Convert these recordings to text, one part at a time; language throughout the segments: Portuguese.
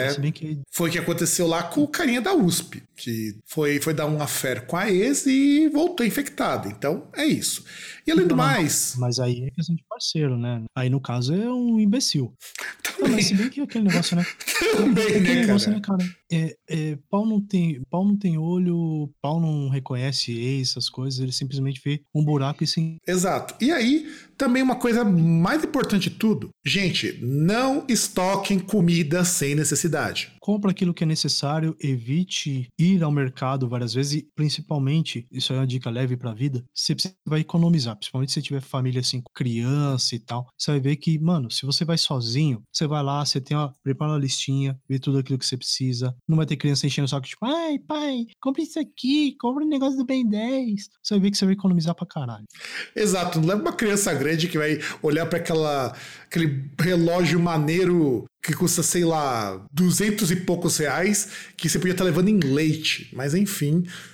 É. Que... Foi o que aconteceu lá com o carinha da USP, que foi, foi dar um affair com a ex e voltou infectado. Então, é isso. E além do mais. Mas aí é questão de parceiro, né? Aí no caso é um imbecil. Também. mas se bem que aquele negócio, né? Também, né, negócio, né, cara? É, é, pau, não tem, pau não tem olho, pau não reconhece ex, essas coisas, ele simplesmente vê um buraco e sim. Exato. E aí, também uma coisa mais importante de tudo, gente, não estoquem comida sem necessidade. Compra aquilo que é necessário, evite ir ao mercado várias vezes e, principalmente, isso é uma dica leve para a vida, você vai economizar, principalmente se tiver família assim, com criança e tal. Você vai ver que, mano, se você vai sozinho, você vai lá, você tem uma, prepara uma listinha, vê tudo aquilo que você precisa. Não vai ter criança enchendo o saco, tipo, ai, pai, compre isso aqui, compre um negócio do Ben 10. Você vai ver que você vai economizar pra caralho. Exato, não leva uma criança grande que vai olhar para aquela aquele relógio maneiro que custa, sei lá, duzentos e poucos reais, que você podia estar levando em leite. Mas enfim,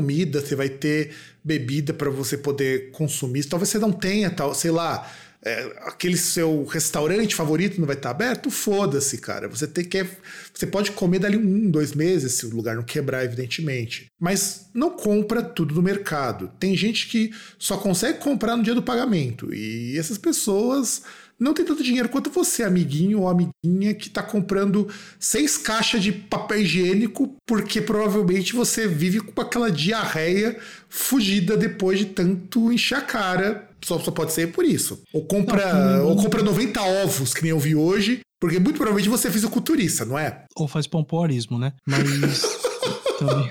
comida, você vai ter bebida para você poder consumir. Talvez você não tenha, tal, sei lá é, aquele seu restaurante favorito não vai estar aberto, foda-se, cara. Você tem que. Você pode comer dali um, dois meses, se o lugar não quebrar, evidentemente. Mas não compra tudo no mercado. Tem gente que só consegue comprar no dia do pagamento. E essas pessoas não tem tanto dinheiro quanto você, amiguinho ou amiguinha, que tá comprando seis caixas de papel higiênico porque provavelmente você vive com aquela diarreia fugida depois de tanto encher a cara. Só, só pode ser por isso. Ou compra, não, ou compra 90 ovos, que nem eu vi hoje, porque muito provavelmente você é fisiculturista, não é? Ou faz pompoarismo, né? Mas também.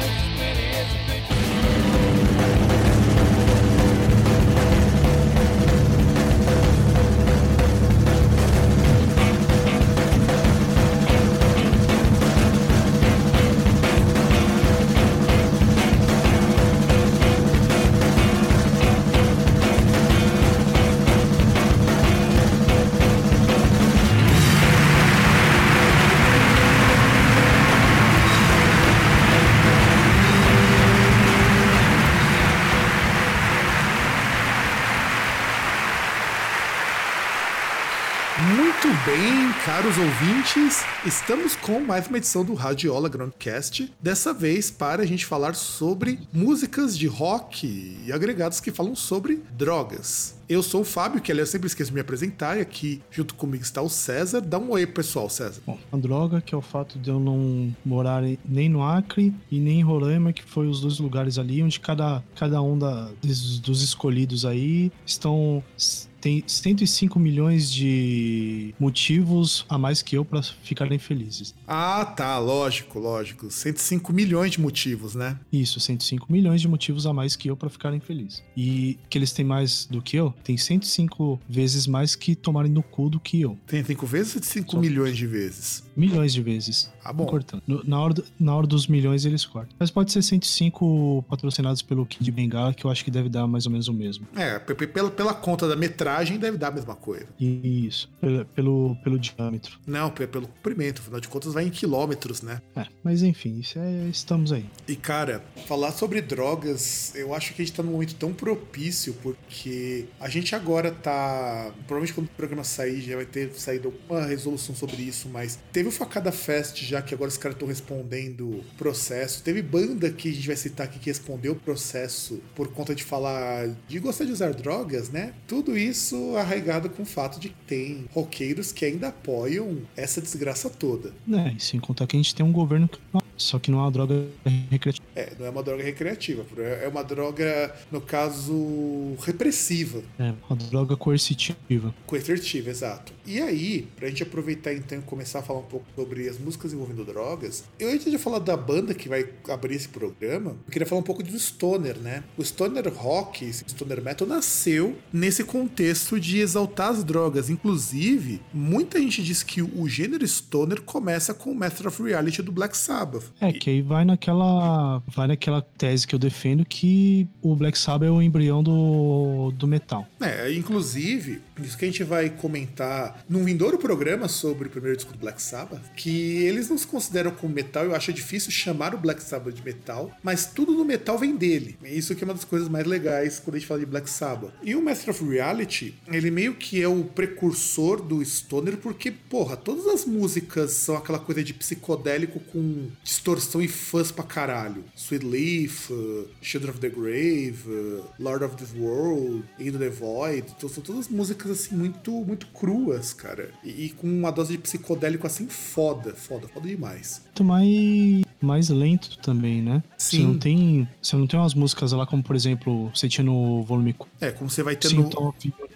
Caros ouvintes, estamos com mais uma edição do Radiola Groundcast. Dessa vez para a gente falar sobre músicas de rock e agregados que falam sobre drogas. Eu sou o Fábio, que aliás sempre esqueço de me apresentar, e aqui junto comigo está o César. Dá um oi, pessoal, César. Bom, a droga, que é o fato de eu não morar nem no Acre e nem em Roraima, que foi os dois lugares ali onde cada, cada um da, dos, dos escolhidos aí estão tem 105 milhões de motivos a mais que eu para ficarem felizes. Ah, tá, lógico, lógico. 105 milhões de motivos, né? Isso, 105 milhões de motivos a mais que eu para ficarem felizes. E que eles têm mais do que eu, tem 105 vezes mais que tomarem no cu do que eu. Tem 5 vezes ou 5 milhões de vezes? Milhões de vezes. Ah, bom. Cortando. Na hora, na hora dos milhões eles cortam. Mas pode ser 105 patrocinados pelo Kid Bengala, que eu acho que deve dar mais ou menos o mesmo. É, pela, pela conta da metragem deve dar a mesma coisa. Isso, pelo, pelo, pelo diâmetro. Não, pelo comprimento, afinal de contas vai em quilômetros, né? É, mas enfim, isso é, estamos aí. E cara, falar sobre drogas, eu acho que a gente tá num momento tão propício, porque a gente agora tá. Provavelmente quando o programa sair já vai ter saído alguma resolução sobre isso, mas teve o Facada Fest já que agora os caras estão respondendo processo. Teve banda que a gente vai citar aqui que respondeu o processo por conta de falar de gostar de usar drogas, né? Tudo isso arraigado com o fato de que tem roqueiros que ainda apoiam essa desgraça toda. É, e sem contar que a gente tem um governo que Só que não é uma droga recreativa. É, não é uma droga recreativa, é uma droga, no caso, repressiva. É, uma droga coercitiva. Coercitiva, exato. E aí, pra gente aproveitar então e começar a falar um pouco sobre as músicas envolvendo drogas, eu antes de falar da banda que vai abrir esse programa, eu queria falar um pouco do stoner, né? O stoner rock, esse stoner metal, nasceu nesse contexto de exaltar as drogas. Inclusive, muita gente diz que o gênero stoner começa com o Master of Reality do Black Sabbath. É, que aí vai naquela, vai naquela tese que eu defendo que o Black Sabbath é o embrião do, do metal. É, inclusive, isso que a gente vai comentar num vindouro programa sobre o primeiro disco do Black Sabbath, que eles não se consideram como metal, eu acho difícil chamar o Black Sabbath de metal, mas tudo no metal vem dele. Isso que é uma das coisas mais legais quando a gente fala de Black Sabbath. E o Master of Reality, ele meio que é o precursor do Stoner, porque, porra, todas as músicas são aquela coisa de psicodélico com distorção e fãs pra caralho. Sweet Leaf, uh, Children of the Grave, uh, Lord of the World, Into the Void. Então são todas músicas assim muito, muito cruas, cara. E, e com uma dose de psicodélico assim foda, foda, foda demais. Muito mais mais lento também, né? Sim. Você não tem, você não tem umas músicas lá como, por exemplo, você tinha no volume É, como você vai ter no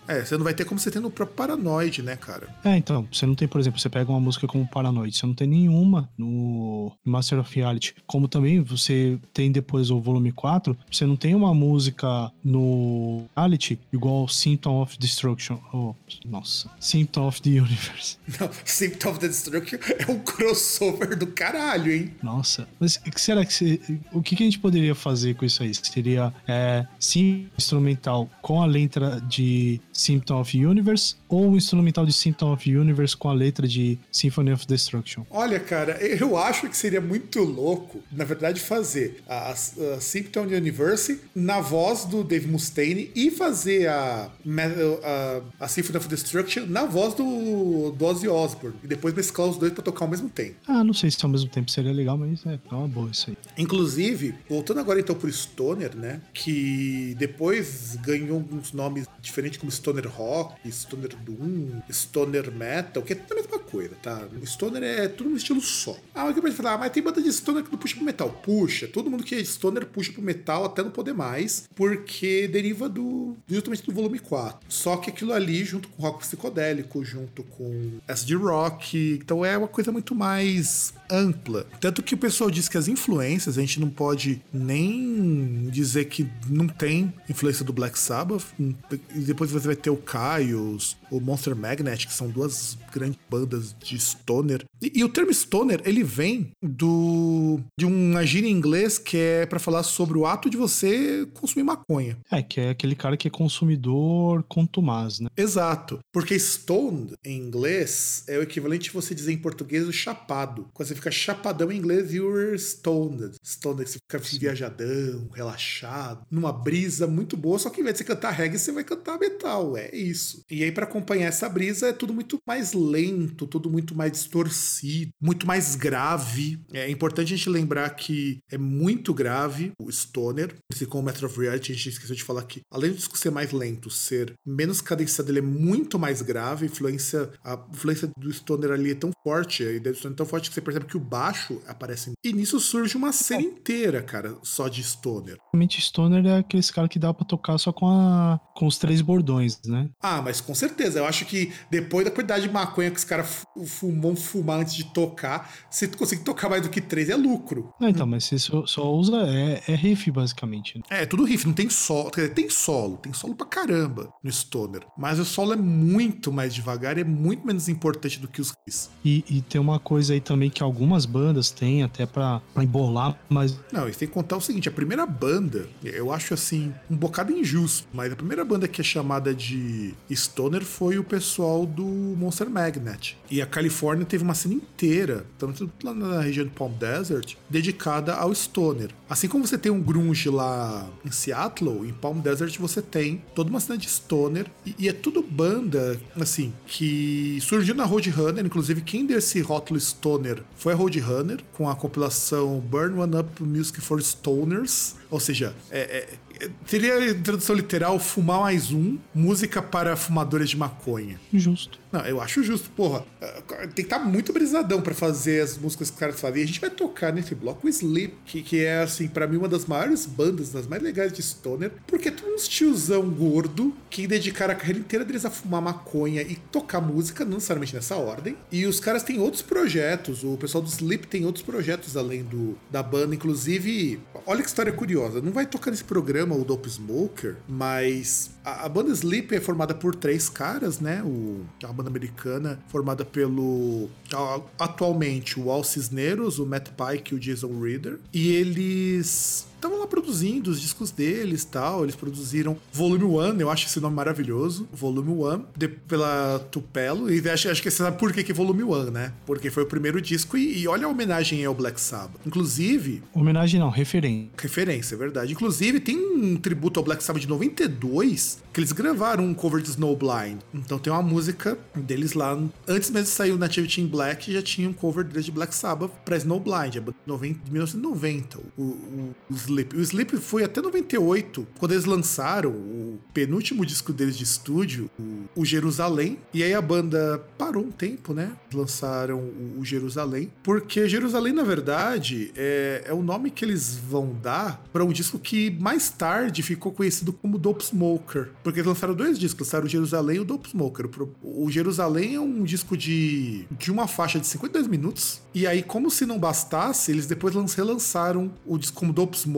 É, você não vai ter como você tem no próprio Paranoid, né, cara? É, então, você não tem, por exemplo, você pega uma música como Paranoid, você não tem nenhuma no Master of Reality. Como também você tem depois o volume 4, você não tem uma música no Reality igual Symptom of Destruction. Oh, nossa. Symptom of the Universe. Não, Symptom of the Destruction é um crossover do caralho, hein? Nossa. Mas será que você, o que, que, a gente poderia fazer com isso aí? Seria é, sim instrumental com a letra de Symptom of Universe ou um instrumental de Symptom of Universe com a letra de Symphony of Destruction? Olha, cara, eu acho que seria muito louco, na verdade, fazer a, a Symptom of Universe na voz do Dave Mustaine e fazer a, a, a Symphony of Destruction na voz do, do Ozzy Osbourne e depois mesclar os dois para tocar ao mesmo tempo. Ah, não sei se ao mesmo tempo seria legal, mas é, é uma boa isso aí. Inclusive, voltando agora então pro Stoner, né? Que depois ganhou alguns nomes diferentes como Stoner Rock, Stoner Doom, Stoner Metal, que é tudo a mesma coisa, tá? Stoner é tudo no estilo só. Ah, alguém pode falar, ah, mas tem banda de Stoner que não puxa pro metal. Puxa, todo mundo que é Stoner puxa pro metal até não poder mais, porque deriva do justamente do volume 4. Só que aquilo ali, junto com rock psicodélico, junto com SD Rock, então é uma coisa muito mais ampla. Tanto que o pessoal diz que as influências, a gente não pode nem dizer que não tem influência do Black Sabbath. E depois você vai ter o Caios, o Monster Magnet, que são duas grandes bandas de stoner. E, e o termo stoner, ele vem do de uma gíria em inglês que é para falar sobre o ato de você consumir maconha. É, que é aquele cara que é consumidor contumaz, né? Exato. Porque stoned em inglês é o equivalente você dizer em português o chapado. Quando você fica chapadão em inglês, you're stoned. Stoned, você fica assim, viajadão, relaxado, numa brisa muito boa, só que em vez de você cantar reggae, você vai cantar metal. É isso. E aí, para acompanhar essa brisa, é tudo muito mais lento, tudo muito mais distorcido, muito mais grave. É importante a gente lembrar que é muito grave o stoner. Assim como o Metro of Reality, a gente esqueceu de falar que, além do disco ser mais lento, ser menos cadenciado, ele é muito mais grave. A influência, a influência do stoner ali é tão forte, a ideia do stoner é tão forte que você percebe que o baixo aparece e nisso surge uma cena inteira, cara, só de Stoner. Realmente, Stoner é aquele cara que dá para tocar só com, a, com os três bordões, né? Ah, mas com certeza. Eu acho que depois da quantidade de maconha que os caras fumam fumar antes de tocar, se tu conseguir tocar mais do que três, é lucro. Não, então, mas você só, só usa. É, é, riff, basicamente. Né? É, é tudo riff, não tem solo. Quer dizer, tem solo, tem solo pra caramba no Stoner. Mas o solo é muito mais devagar e é muito menos importante do que os riffs. E, e tem uma coisa aí também que algumas bandas têm, até pra embolar, mas. Não, e tem que contar o seguinte: a primeira banda, eu acho assim, um bocado injusto, mas a primeira banda que é chamada de Stoner foi o pessoal do Monster Magnet. E a Califórnia teve uma cena inteira, tanto lá na região do Palm Desert, dedicada ao Stoner. Assim como você tem um grunge lá em Seattle, em Palm Desert você tem toda uma cena de Stoner, e, e é tudo banda, assim, que surgiu na Roadrunner, inclusive quem deu esse rótulo Stoner foi a Roadrunner, com a compilação Burn One Up Music for Stoners, ou seja, é, é, Seria a tradução literal fumar mais um, música para fumadores de maconha. Justo. Não, eu acho justo, porra. eh, Tem que estar muito brisadão pra fazer as músicas que os caras fazem. E a gente vai tocar nesse bloco o Sleep, que, que é, assim, pra mim, uma das maiores bandas, das mais legais de Stoner, porque é tudo uns tiozão gordo que dedicaram a carreira inteira deles a fumar maconha e tocar música, não necessariamente nessa ordem. E os caras têm outros projetos, o pessoal do Sleep tem outros projetos além do, da banda, inclusive. Olha que história curiosa. Não vai tocar nesse programa o Dope Smoker, mas a, a banda Sleep é formada por três caras, né? O, uma banda americana formada pelo. a- Atualmente o Al Cisneros, o Matt Pike e o Jason Reader. E eles estavam lá produzindo os discos deles tal. Eles produziram Volume 1, eu acho esse nome maravilhoso. Volume 1, de- pela Tupelo. E acho, acho que você sabe por que, que é Volume 1, né? Porque foi o primeiro disco e, e olha a homenagem ao Black Sabbath. Inclusive, Homenagem não, referência. referência, é verdade. Inclusive, tem um tributo ao Black Sabbath de 92 que eles gravaram um cover de Snowblind. Então tem uma música deles lá. Antes mesmo de sair o Nativity in Black, já tinha um cover deles de Black Sabbath pra Snowblind, banda de 90 de 1990. O, o, o Sleep. O Sleep foi até 98, quando eles lançaram o penúltimo disco deles de estúdio, o, o Jerusalém. E aí a banda parou um tempo, né? Lançaram o, o Jerusalém. Porque Jerusalém, na verdade, é, é o nome que eles vão dar para um disco que mais tarde ficou conhecido como Dope Smoker. Porque eles lançaram dois discos, lançaram o Jerusalém e o Dope Smoker. O Jerusalém é um disco de, de uma faixa de 52 minutos. E aí, como se não bastasse, eles depois lan- relançaram o disco como Dope Smoker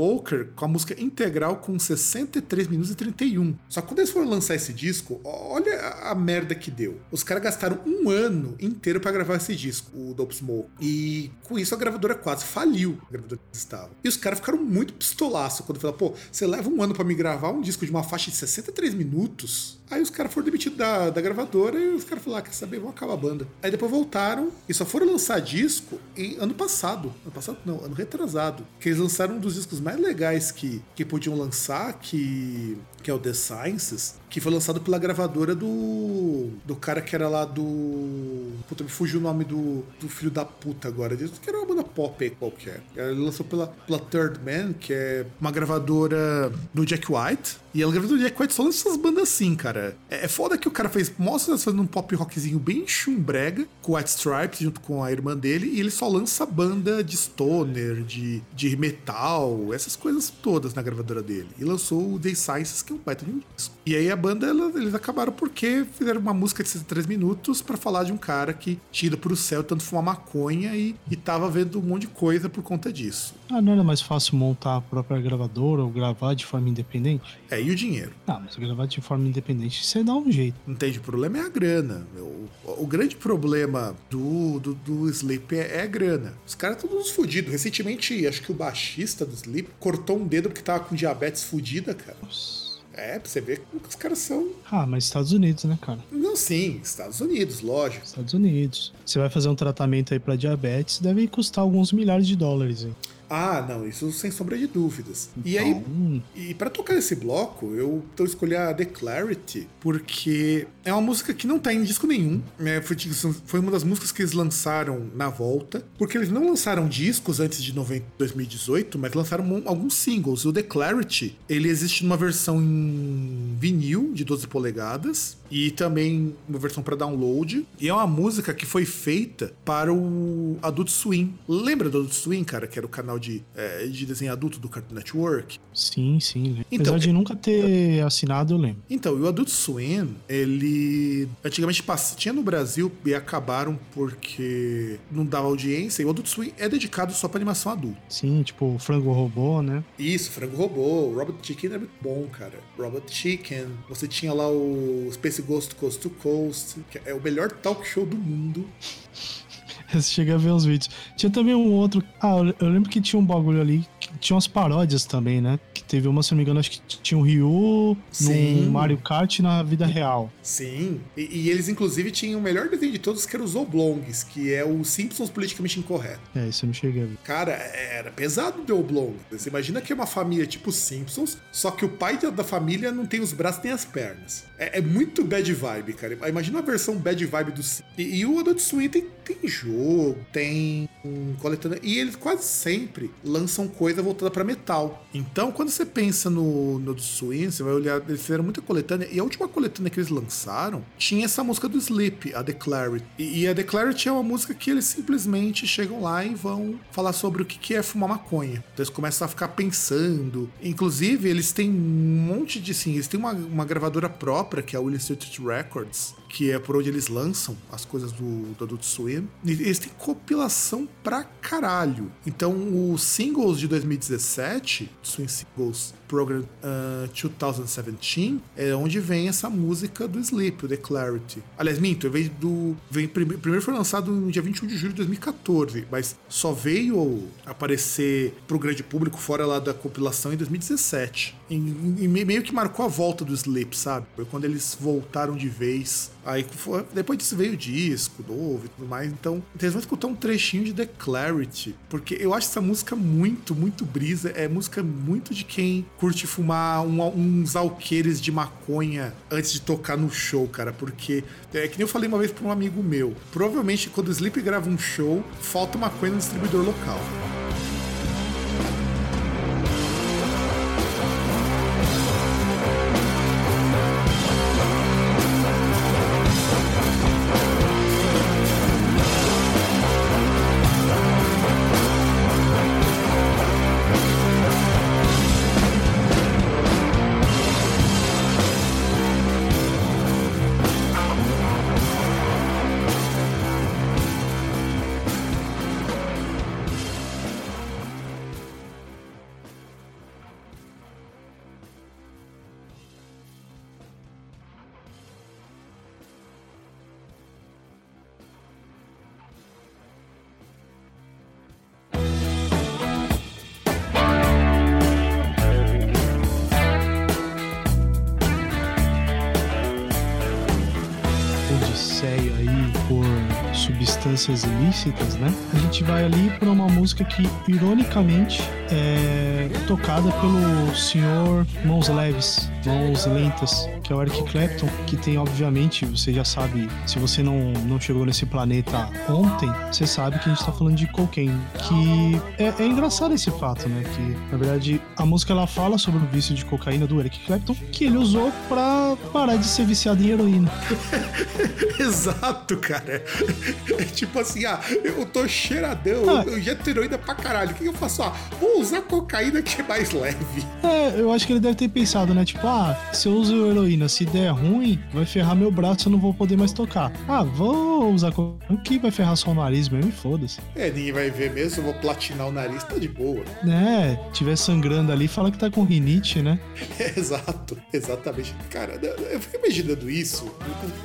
com a música integral com 63 minutos e 31. Só que quando eles foram lançar esse disco, olha a, merda que deu. Os caras gastaram um ano inteiro para gravar esse disco, o Dope Smoke. E com isso a gravadora quase faliu. A gravadora estavam. E os caras ficaram muito pistolaço quando falaram, pô, você leva um ano para me gravar um disco de uma faixa de 63 minutos? Aí os caras foram demitidos da, da gravadora e os caras falaram, ah, quer saber, vamos acabar a banda. Aí depois voltaram e só foram lançar disco em ano passado. Ano passado não, ano retrasado. Que eles lançaram um dos discos mais legais que, que podiam lançar, que, que é o The Sciences, que foi lançado pela gravadora do. do cara que era lá do. Puta, me fugiu o nome do, do filho da puta agora. Que era uma banda pop aí qualquer. Ele lançou pela, pela Third Man, que é uma gravadora do Jack White. E a gravadora do Jack White só lança essas bandas assim, cara. É, é foda que o cara fez. Mostra fazendo um pop rockzinho bem chumbrega, com White Stripes junto com a irmã dele. E ele só lança banda de stoner, de, de metal, essas coisas todas na gravadora dele. E lançou o The Sciences, que é um baita de um disco. E aí a banda, ela- eles acabaram porque fizeram uma música de 63 minutos pra falar de um cara que tinha ido pro céu tanto fumar maconha e, e tava vendo um monte de coisa por conta disso. Ah, não era mais fácil montar a própria gravadora ou gravar de forma independente? É, e o dinheiro? Ah, mas gravar de forma independente você dá um jeito. Entende? O problema é a grana. O, o grande problema do, do, do Sleep é, é a grana. Os caras estão todos fodidos. Recentemente, acho que o baixista do Sleep cortou um dedo porque tava com diabetes fodida, cara. É, pra você ver como que os caras são. Ah, mas Estados Unidos, né, cara? Não, sim, Estados Unidos, lógico. Estados Unidos. Você vai fazer um tratamento aí pra diabetes, deve custar alguns milhares de dólares. Hein? Ah, não, isso sem sombra de dúvidas. E aí, Então, E pra tocar esse bloco, eu tô escolher a The Clarity, porque é uma música que não tá em disco nenhum. né? Foi, foi uma das músicas que eles lançaram na volta, porque eles não lançaram discos antes de 90 2018, mas lançaram um- alguns singles. O The Clarity, ele existe numa versão em vinil de 12 polegadas e também uma versão para download. E é uma música que foi feita para o Adult Swim. Lembra do Adult Swim, cara, que era o canal de, eh, de desenho adulto do Cartoon Network? sim, sim. lembro. Então, Apesar de nunca ter assinado, eu lembro. Então, e o Adult Swim, ele antigamente tinha no Brasil e acabaram porque não dava audiência. E o Adult Swim é dedicado só para animação adulta. Sim, tipo, frango robô, né? Isso, Frango Robô, Robot Chicken é muito bom, cara. Robot Chicken, você tinha lá o Space Ghost Coast to Coast, que é o melhor talk show do mundo. Você chega a ver os vídeos. Tinha também um outro. Ah, eu- lembro que tinha um bagulho ali. Que tinha umas paródias também, né? Que teve uma, se não me engano, acho que tinha o Ryu Sim. no Mario Kart na vida real. Sim, e, e eles inclusive tinham o melhor desenho de todos, que era os Oblongs, que é o Simpsons politicamente incorreto. É, isso eu não cheguei a ver. Cara, era pesado de Oblong. Você imagina que é uma família tipo Simpsons, só que o pai da- família não tem os braços nem as pernas. É, é muito bad vibe, cara. Imagina a versão bad vibe do Sim- e, e o Adult Swim tem, tem jogo, tem coletânea. E eles quase sempre lançam coisa voltada para metal. Então, quando você pensa no, no Swing, você vai olhar, eles fizeram muita coletânea. E a última coletânea que eles lançaram tinha essa música do Sleep, a Declare E, e a Declare é uma música que eles simplesmente chegam lá e vão falar sobre o que é fumar maconha. Então eles começam a ficar pensando. Inclusive, eles têm um monte de. Assim, eles têm uma, uma gravadora própria, que é a Street Records, que é por onde eles lançam as coisas do, do Adult Swim. Eles têm compilação pra caralho. Então, os singles de 2017, Swing Singles Program uh, 2017, é onde vem essa música do Sleep, o The Clarity. Aliás, minto, veio do. Primeiro foi lançado no dia 21 de julho de 2014, mas só veio aparecer pro grande público fora lá da compilação em 2017. E, e meio que marcou a volta do Sleep, sabe? Foi quando eles voltaram de vez Aí depois disso veio o disco novo e tudo mais. Então, vocês vão escutar um trechinho de The Clarity. Porque eu acho essa música muito, muito brisa. É música muito de quem curte fumar um, uns alqueires de maconha antes de tocar no show, cara. Porque é que nem eu falei uma vez pra um amigo meu. Provavelmente quando o Sleep grava um show, falta maconha no distribuidor local. Substâncias ilícitas, né? A gente vai ali para uma música que, ironicamente, é tocada pelo senhor Mãos Leves, Mãos Lentas, que é o Eric Clapton, que tem, obviamente, você já sabe, se você não, não chegou nesse planeta ontem, você sabe que a gente tá falando de cocaine. Que é, é engraçado esse fato, né? Que, na verdade, a música ela fala sobre o vício de cocaína do Eric Clapton, que ele usou pra parar de ser viciado em heroína. Exato, cara. É tipo assim, ah, eu tô cheiradão, ah. eu já heroína pra caralho. O que eu faço? Ah, vou usar cocaína que é mais leve. É, eu acho que ele deve ter pensado, né? Tipo, ah, se eu uso heroína se der ruim, vai ferrar meu braço, eu não vou poder mais tocar. Ah, vou usar o que vai ferrar só o nariz mesmo foda-se. É, ninguém vai ver mesmo, eu vou platinar o nariz, tá de boa. É, tiver sangrando ali, fala que tá com rinite, né? É, exato, exatamente. Cara, eu fico imaginando isso,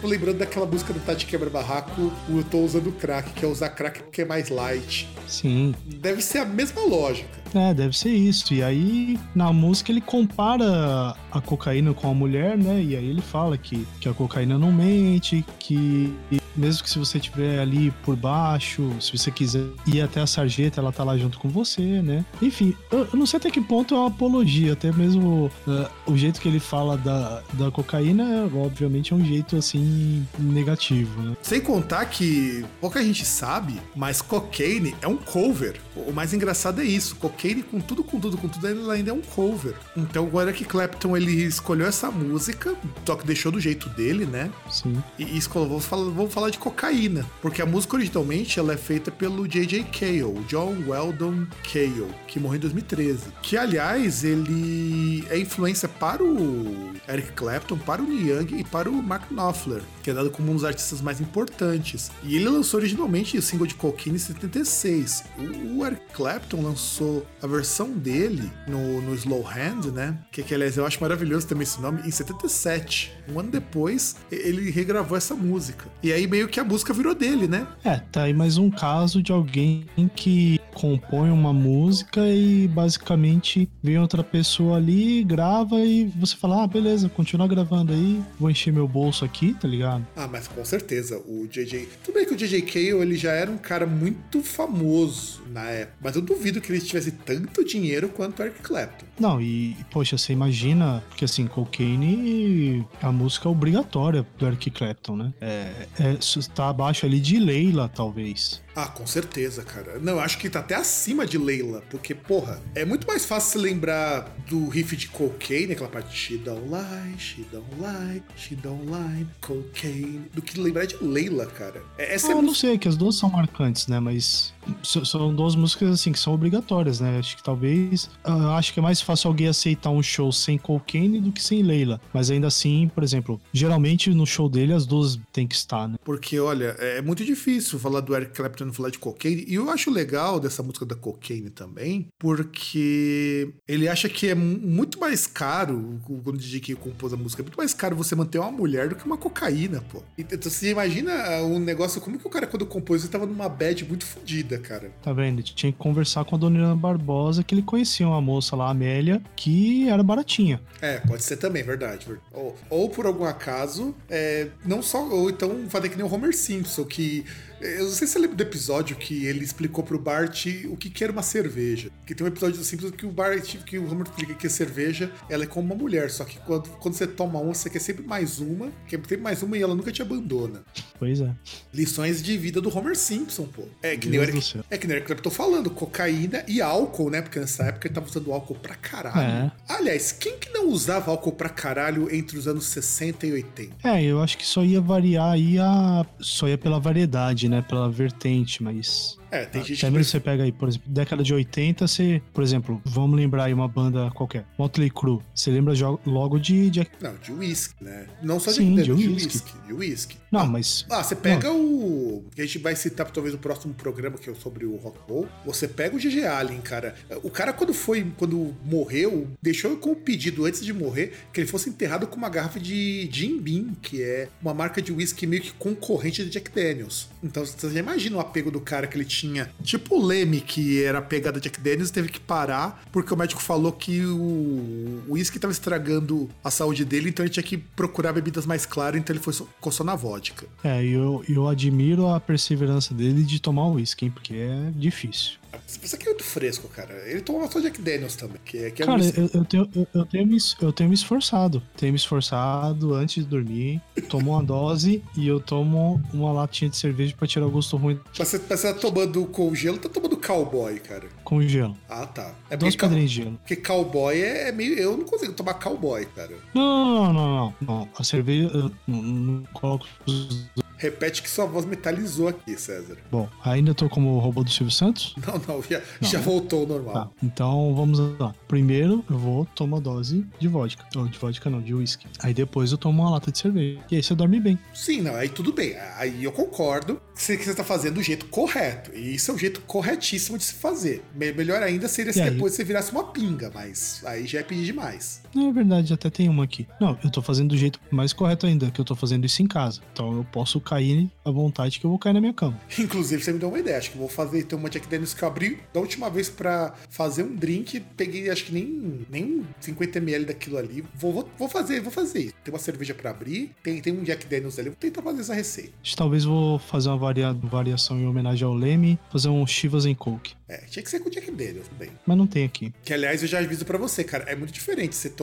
eu lembrando daquela música do Tati Quebra Barraco, o Eu Tô Usando Crack, que é usar crack porque é mais light. Sim. Deve ser a mesma lógica. É, deve ser isso. E aí, na música, ele compara a cocaína com a mulher, né? E aí ele fala que, que a cocaína não mente, que mesmo que se você estiver ali por baixo, se você quiser ir até a sarjeta, ela tá lá junto com você, né? Enfim, eu, eu não sei até que ponto é uma apologia, até mesmo uh, o jeito que ele fala da, da cocaína, obviamente, é um jeito assim negativo, né? Sem contar que pouca gente sabe, mas cocaine é um cover. O mais engraçado é isso, cocaine com tudo, com tudo, com tudo, ela ainda é um cover. Então agora que Clapton ele escolheu essa música, só que deixou do jeito dele, né? Sim. E, e vou falar, vou falar de cocaína, porque a música originalmente ela é feita pelo J.J. Cale, John Weldon Cale, que morreu em 2013. Que, aliás, ele é influência para o Eric Clapton, para o Young e para o Mark Knopfler, que é dado como um dos artistas mais importantes. E ele lançou originalmente o single de Cocaine em 76. O, o Eric Clapton lançou a versão dele no, no Slow Hand, né? Que, que, aliás, eu acho maravilhoso também esse nome, em 77. Um ano depois, ele regravou essa música. E aí meio que a música virou dele, né? É, tá aí mais um caso de alguém que compõe uma música e basicamente vem outra pessoa ali, grava e você fala, ah, beleza, continua gravando aí, vou encher meu bolso aqui, tá ligado? Ah, mas com certeza, o JJ. Tudo bem que o JJ Cale ele já era um cara muito famoso na época, mas eu duvido que ele tivesse tanto dinheiro quanto o Eric Clapton. Não, e, poxa, você imagina que assim, Cocaine é a música obrigatória do Eric Clapton, né? É, é, tá abaixo ali de Leila, talvez. Ah, com certeza, cara. Não, eu acho que tá até acima de Leila, porque, porra, é muito mais fácil se lembrar do riff de Cocaine, aquela parte She don't lie, she don't lie, she don't lie, Cocaine, do que lembrar de Leila, cara. É, essa ah, é eu não sei, que as duas são marcantes, né? Mas são duas músicas, assim, que são obrigatórias, né? Acho que talvez. Eu acho que é mais fácil alguém aceitar um show sem Cocaine do que sem Leila. Mas ainda assim, por exemplo, geralmente no show dele as duas tem que estar, né? Porque, olha, é muito difícil falar do Eric Clapton tentando falar de cocaine. E eu acho legal dessa música da cocaine também, porque ele acha que é muito mais caro, quando o DJ que compôs a música, é muito mais caro você manter uma mulher do que uma cocaína, pô. Então você imagina um negócio, como que o cara, quando compôs, ele tava numa bad muito fodida, cara. Tá vendo? Ele tinha que conversar com a dona Barbosa, que ele conhecia uma moça lá, Amélia, que era baratinha. É, pode ser também, verdade. Ou, ou por algum acaso, é, não só, ou então fazer que nem o Homer Simpson, que eu não sei se você lembra do episódio que ele explicou pro Bart o que, que era uma cerveja. Que tem um episódio do Simpsons que o Bart, que o Homer explica que a cerveja ela é como uma mulher, só que quando, quando você toma uma, você quer sempre mais uma, quer sempre mais uma e ela nunca te abandona. Pois é. Lições de vida do Homer Simpson, pô. É que nem o Eric, é que nem o Eric Clapton falando, cocaína e álcool, né? Porque nessa época ele tava usando álcool pra caralho. É. Aliás, quem que não usava álcool pra caralho entre os anos 60 e 80? É, eu acho que só ia variar aí a. Só ia pela variedade, né? Pela vertente, mas é, tem gente Também que... você pega aí, por exemplo, década de 80, você, por exemplo, vamos lembrar aí uma banda qualquer, Motley Crue, você lembra logo de... de... Não, de whisky, né? Não só Sim, de, de, de whisky. De whisky. Não, ah, mas... Ah, você pega não. o... que a gente vai citar talvez no próximo programa, que é sobre o rock roll, você pega o GG Allen, cara. O cara quando foi, quando morreu, deixou com o pedido antes de morrer que ele fosse enterrado com uma garrafa de Jim Beam, que é uma marca de whisky meio que concorrente de Jack Daniels. Então você já imagina o apego do cara que ele tinha, tipo Leme, que era pegada Jack Daniels, teve que parar porque o médico falou que o uísque estava estragando a saúde dele, então ele tinha que procurar bebidas mais claras, então ele foi só na vodka. É, eu, eu admiro a perseverança dele de tomar o uísque, porque é difícil. Isso aqui é muito fresco, cara. Ele tomava só Jack Daniels também. Que é, que é cara, eu, eu, tenho, eu, eu, tenho me, eu tenho me esforçado. Tenho me esforçado antes de dormir. Tomo uma dose e eu tomo uma latinha de cerveja pra tirar o gosto ruim. Mas você, você tá tomando com gelo, tá tomando cowboy, cara? Com gelo. Ah, tá. É Duas pedrinhas de gelo. Porque cowboy é meio. Eu não consigo tomar cowboy, cara. Não, não, não, não. não. A cerveja. Eu não, não coloco os Repete que sua voz metalizou aqui, César. Bom, ainda tô como o robô do Silvio Santos? Não, não, já, não. já voltou ao normal. Tá, então vamos lá. Primeiro eu vou tomar dose de vodka. Ou de vodka não, de whisky. Aí depois eu tomo uma lata de cerveja. E aí você dorme bem. Sim, não, aí tudo bem. Aí eu concordo que você está fazendo do jeito correto. E isso é o jeito corretíssimo de se fazer. Melhor ainda seria se e depois aí? você virasse uma pinga, mas aí já é pedir demais. Não, é verdade, até tem uma aqui. Não, eu tô fazendo do jeito mais correto ainda, que eu tô fazendo isso em casa. Então eu posso cair à vontade que eu vou cair na minha cama. Inclusive, você me deu uma ideia. Acho que vou fazer ter uma Jack Daniels que eu abri da última vez para fazer um drink. Peguei, acho que nem, nem 50ml daquilo ali. Vou, vou, vou fazer, vou fazer. Tem uma cerveja para abrir, tem, tem um Jack Daniels ali. Vou tentar fazer essa receita. Talvez vou fazer uma varia, variação em homenagem ao Leme, fazer um Chivas em Coke. É, tinha que ser com o Jack Daniels também. Mas não tem aqui. Que aliás eu já aviso para você, cara. É muito diferente você tomar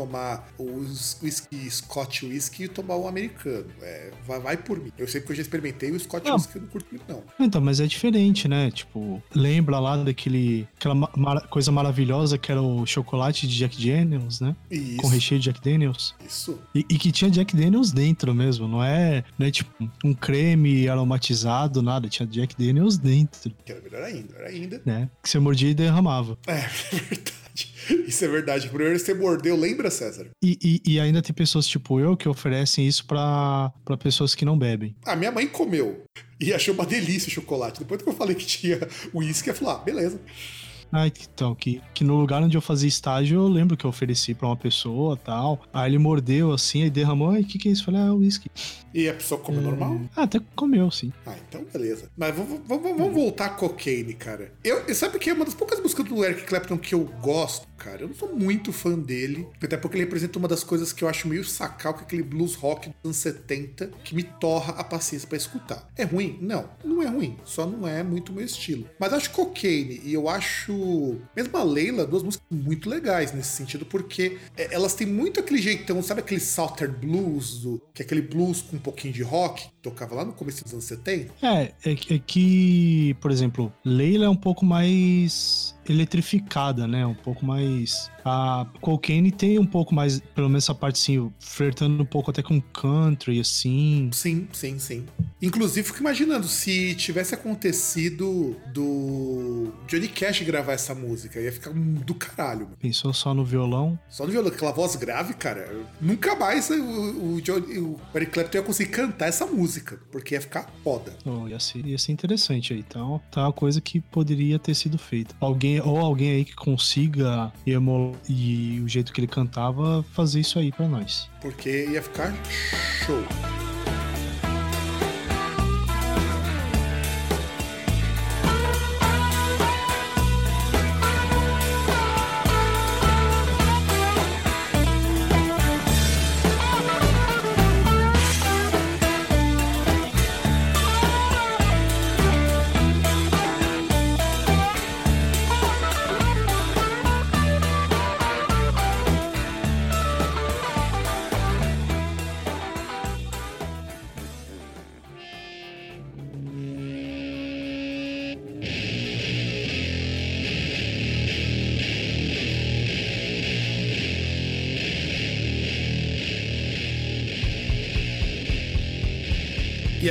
o whisky, Scotch whisky e tomar o americano. É, vai, vai por mim. Eu sei porque eu já experimentei o Scotch não. whisky eu não curto muito, não. Então, mas é diferente, né? Tipo, lembra lá daquele aquela mar coisa maravilhosa que era o chocolate de Jack Daniels, né? Isso. Com recheio de Jack Daniels. Isso. E, e, que tinha Jack Daniels dentro mesmo, não é, não é tipo um creme aromatizado, nada. Tinha Jack Daniels dentro. Que era melhor ainda, melhor ainda. Né? que você mordia e derramava. É, é verdade. Isso é verdade. Primeiro você mordeu, lembra, César? E, e, e, ainda tem pessoas tipo eu que oferecem isso para pessoas que não bebem. A minha mãe comeu e achou uma delícia o chocolate. Depois que eu falei que tinha uísque, ela falou: ah, beleza. Ah, então, que, que no lugar onde eu fazia estágio, eu lembro que eu ofereci pra uma pessoa tal. Aí ele mordeu assim, e derramou. E o que, que é isso? Eu falei, ah, é uísque. E a pessoa come normal? Ah, até comeu, sim. Ah, então beleza. Mas vamos, vamos, vamos voltar a cocaine, cara. Eu, sabe que é uma das poucas músicas do Eric Clapton que eu gosto, cara. Eu não sou muito fã dele. Até porque ele representa uma das coisas que eu acho meio sacal, que é aquele blues rock dos anos 70, que me torra a paciência pra escutar. É ruim? Não, não é ruim. Só não é muito meu estilo. Mas acho cocaine e eu acho. Mesmo a Leila, duas músicas muito legais nesse sentido, porque é, elas têm muito aquele jeitão, sabe aquele Southern Blues, do, que é aquele blues com um pouquinho de rock, que tocava lá no começo dos anos 70? É, é, é que, por exemplo, Leila é um pouco mais eletrificada, né? Um pouco mais. A Cocaine tem um pouco mais, pelo menos essa parte assim, flertando um pouco até com country, assim. Sim, sim, sim. Inclusive, fico imaginando se tivesse acontecido do Johnny Cash gravar essa música, ia ficar do caralho. mano. Pensou só no violão. Só no violão, aquela voz grave, cara. Nunca mais o, o, Johnny- o Eric Clapton ia conseguir cantar essa música, porque ia ficar foda. Oh, ia, ser, ia ser interessante aí. Então, tá uma coisa que poderia ter sido feita. Alguém, ou alguém aí que consiga emular e o jeito que ele cantava, fazer isso aí pra nós. Porque ia ficar show.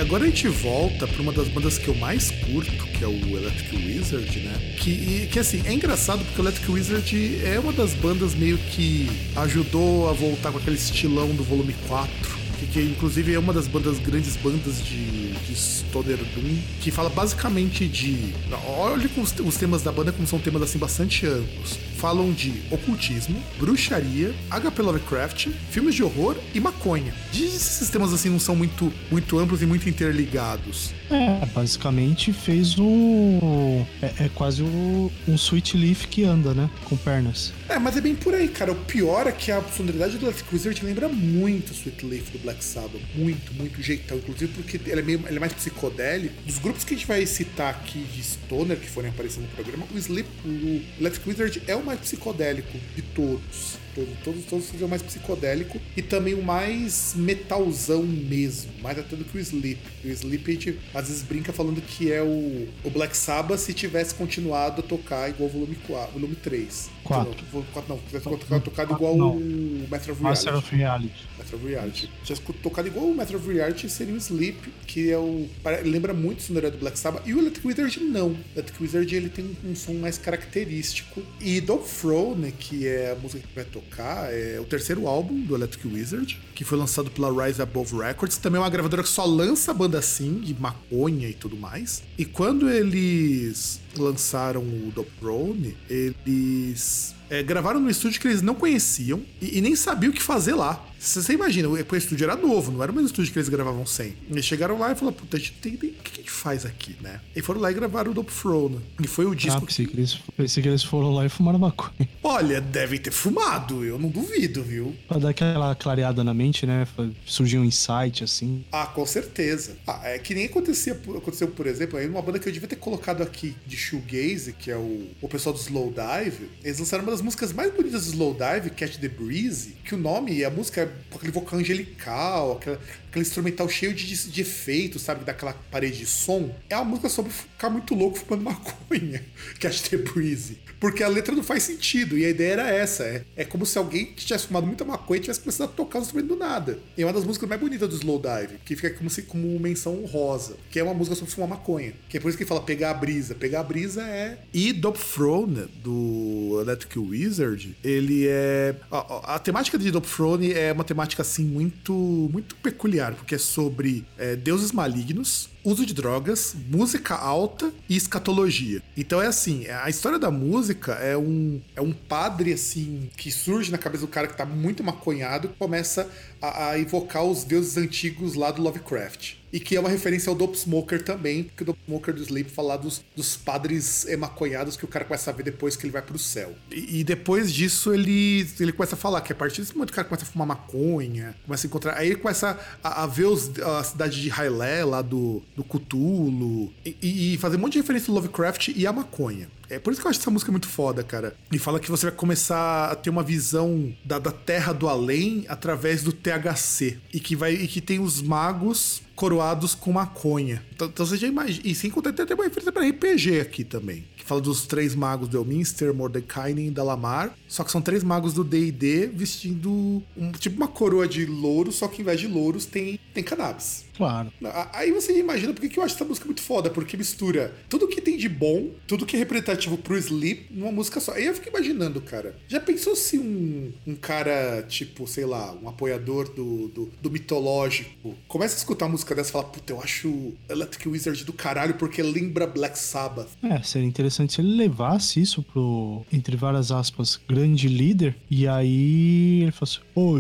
Agora a gente volta para uma das bandas que eu mais curto, que é o Electric Wizard, né? Que, que assim, é engraçado porque o Electric Wizard é uma das bandas meio que ajudou a voltar com aquele estilão do volume 4. Que, inclusive é uma das bandas, grandes bandas de, de Stoner Doom, que fala basicamente de. Olha os, os temas da banda como são temas assim bastante amplos. Falam de ocultismo, bruxaria, HP Lovecraft, filmes de horror e maconha. Diz esses temas assim não são muito, muito amplos e muito interligados. É, basicamente fez um. É, é quase o- um Sweet Leaf que anda, né? Com pernas. É, mas é bem por aí, cara. O pior é que a sonoridade do Electric Wizard lembra muito Sweet Leaf do Black Sabbath. Muito, muito jeitão. Inclusive porque ele é, meio, ele é mais psicodélico. Dos grupos que a gente vai citar aqui de Stoner que forem aparecendo no programa, o Sleep, o Electric Wizard é o mais psicodélico de todos. Todos, todos, todos são o mais psicodélico e também o mais metalzão mesmo, mais até do que o Sleep. O Sleep a gente às vezes brinca falando que é o, o Black Sabbath se tivesse continuado a tocar igual o volume 4, volume 3. Quatro. Não, volume 4 não, tivesse tocado, tocado igual Não. o Master of Master Reality. of Reality. Master of Reality. Se tivesse tocado igual o Master of Reality, seria o Sleep, que é o. Lembra muito o sonoridade do Black Sabbath. E o Electric Wizard não. O Electric Wizard ele tem um som mais característico. E Dog Throne, que é a música que vai tocar, é o terceiro álbum do Electric Wizard, que foi lançado pela Rise Above Records. Também é uma gravadora que só lança banda assim, de maconha e tudo mais. E quando eles lançaram o Dog Throne, eles é, gravaram num estúdio que eles não conheciam e, e nem sabiam o que fazer lá. Você imagina, o estúdio era novo, não era o mesmo estúdio que eles gravavam sem. Eles chegaram lá e falaram, puta, a gente tem, tem- o que a gente faz aqui, né? E foram lá e gravaram o Dope Throne. E foi o Ah, disco pensei que, eles, pensei que eles foram lá e fumaram maconha. Olha, devem ter fumado, eu não duvido, viu? Pra dar aquela clareada na mente, né? Surgiu um insight, assim. Ah, com certeza. Ah, é que nem acontecia, aconteceu, por exemplo, aí uma banda que eu devia ter colocado aqui de shoegaze, que é o, o pessoal do Slowdive, eles lançaram uma das músicas mais bonitas do Slowdive, Catch the Breeze, que o nome e a música é aquele vocal angelical, aquela, aquele instrumental cheio de, de, sabe, daquela parede de som. É uma música sobre ficar muito louco fumando maconha, Catch the Breeze. Porque a letra não faz sentido, e a ideia era essa, é, é como se alguém que tivesse fumado muita maconha tivesse começado a tocar o instrumento do nada. E é uma das músicas mais bonitas do Slowdive, que fica como, se, como menção honrosa, que é uma música sobre fumar maconha. Que é por isso que fala pegar a brisa. Pegar a brisa é. E Dope Throne, do Electric Wizard, ele é. A, a- a temática de Dope Throne é uma temática assim muito, muito peculiar, porque é sobre é, deuses malignos. uso de drogas, música alta e escatologia. Então é assim, a história da música é um, é um padre assim que surge na cabeça do cara que tá muito maconhado, começa a, a invocar os deuses antigos lá do Lovecraft. E que é uma referência ao Dope Smoker também, porque o Dope Smoker do Sleep fala dos, dos padres emaconhados que o cara começa a ver depois que ele vai pro céu. E, e, depois disso ele, ele começa a falar que a partir desse momento o cara começa a fumar maconha, começa a encontrar. Aí ele começa a, a ver os, a cidade de Hylé lá do, do Cthulhu e, e fazer um monte de referência ao Lovecraft e a maconha. É por isso que eu acho essa música muito foda, cara. E fala que você vai começar a ter uma visão da, da terra do além através do THC. E que, vai, e que tem os magos coroados com maconha. Então, então você já imagina. E sem contar, tem uma referência pra RPG aqui também. Fala dos três magos do Elminster, Mordekainen e Dalamar. Só que são três magos do DD vestindo um, tipo uma coroa de louro, só que em vez de louros tem, tem cannabis. Claro. Aí você imagina porque que eu acho essa música muito foda, porque mistura tudo que tem de bom, tudo que é representativo pro Sleep numa música só. Aí eu fico imaginando, cara. Já pensou se um, um cara, tipo, sei lá, um apoiador do, do, do mitológico, começa a escutar uma música dessa e fala, puta, eu acho Electric Wizard do caralho porque lembra Black Sabbath. É, seria interessante se ele levasse isso pro, entre várias aspas, grande líder, e aí ele pô,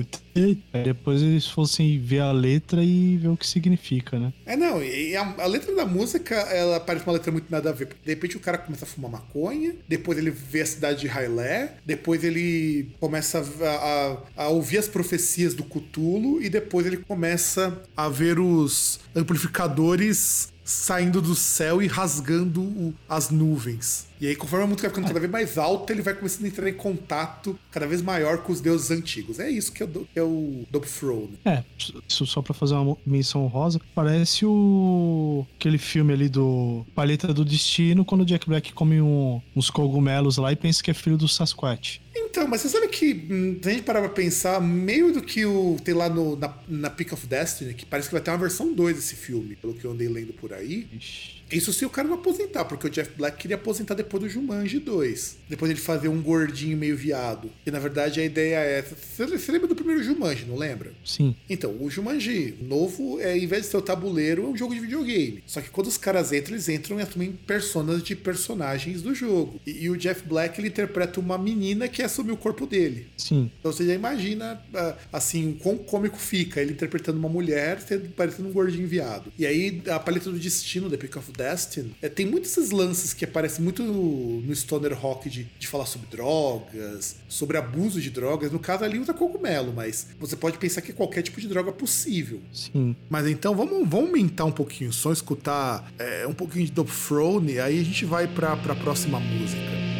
Aí depois eles fossem ver a letra e ver o que significa, né? É, não, e a, a, letra da música, ela parece uma letra muito nada a ver. Porque de repente o cara começa a fumar maconha, depois ele vê a cidade de Hailé, depois ele começa a, a, a ouvir as profecias do Cthulhu e depois ele começa a ver os amplificadores saindo do céu e rasgando as nuvens. E aí, conforme a música vai ficando cada vez mais alta, ele vai começando a entrar em contato cada vez maior com os deuses antigos. É isso que é o, que é o Dope Throne. É, isso só pra fazer uma menção rosa, parece o aquele filme ali do Paleta do Destino, quando o Jack Black come um, uns cogumelos lá e pensa que é filho do Sasquatch. Então, mas você sabe que, hum, se a gente parar pra pensar, meio do que o tem lá no, na, na Peak of Destiny, que parece que vai ter uma versão 2 desse filme, pelo que eu andei lendo por aí. Ixi. Isso se o cara não aposentar, porque o Jeff Black queria aposentar depois do Jumanji 2. Depois ele fazer um gordinho meio viado. E na verdade a ideia é. Você, você lembra do primeiro Jumanji, não lembra? Sim. Então, o Jumanji novo, é, em vez de ser o tabuleiro, é um jogo de videogame. Só que quando os caras entram, eles entram e assumem personas de personagens do jogo. E, e, o Jeff Black ele interpreta uma menina que assume o corpo dele. Sim. Então você já imagina, ah, assim, o quão cômico fica ele interpretando uma mulher parecendo um gordinho viado. E aí a paleta do destino, The Pick of Destin, é, tem muitos esses lances que aparecem muito no stoner rock de, de falar sobre drogas, sobre abuso de drogas. No caso ali usa cogumelo, mas você pode pensar que é qualquer tipo de droga possível. Sim. Mas então vamos, vamos aumentar um pouquinho o som, escutar é, um pouquinho de Dope Throne, aí a gente vai para a próxima música.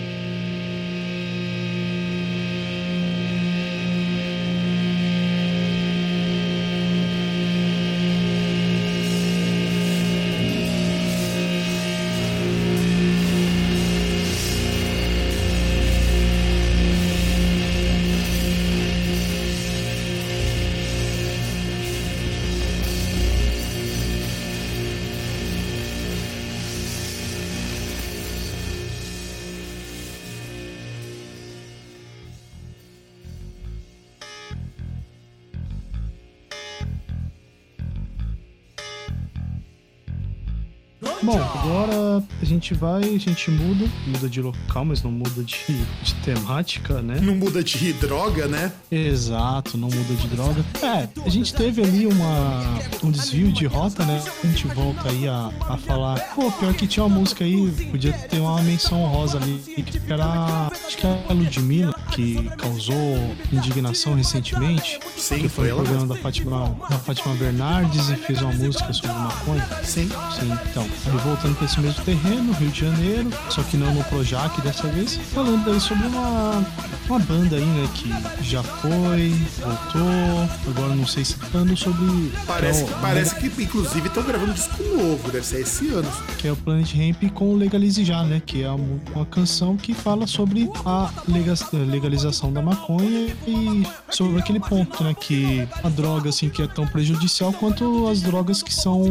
A gente vai, a gente muda, muda de local, mas não muda de, de temática, né? Não muda de droga, né? Exato, não muda de droga. É, a gente teve ali uma, um desvio de rota, né? A gente volta aí a, a falar, pô, pior que tinha uma música aí, podia ter uma menção rosa ali, que era, acho que é a Ludmilla, que causou indignação recentemente. Sim, que foi o programa da Fátima, da Fátima Bernardes e fez uma música sobre maconha. Sim. Sim, então, aí voltando para esse mesmo terreno, Rio de Janeiro, só que não no Projac dessa vez, falando aí sobre uma, uma banda aí, né, que já foi, voltou, agora não sei se falando sobre... Parece, que, parece que inclusive estão gravando um disco novo, deve ser esse ano. Que é o Planet Ramp com o Legalize Já, né, que é uma, uma canção que fala sobre a legalização legalização da maconha e sobre aquele ponto, né, que a droga assim que é tão prejudicial quanto as drogas que são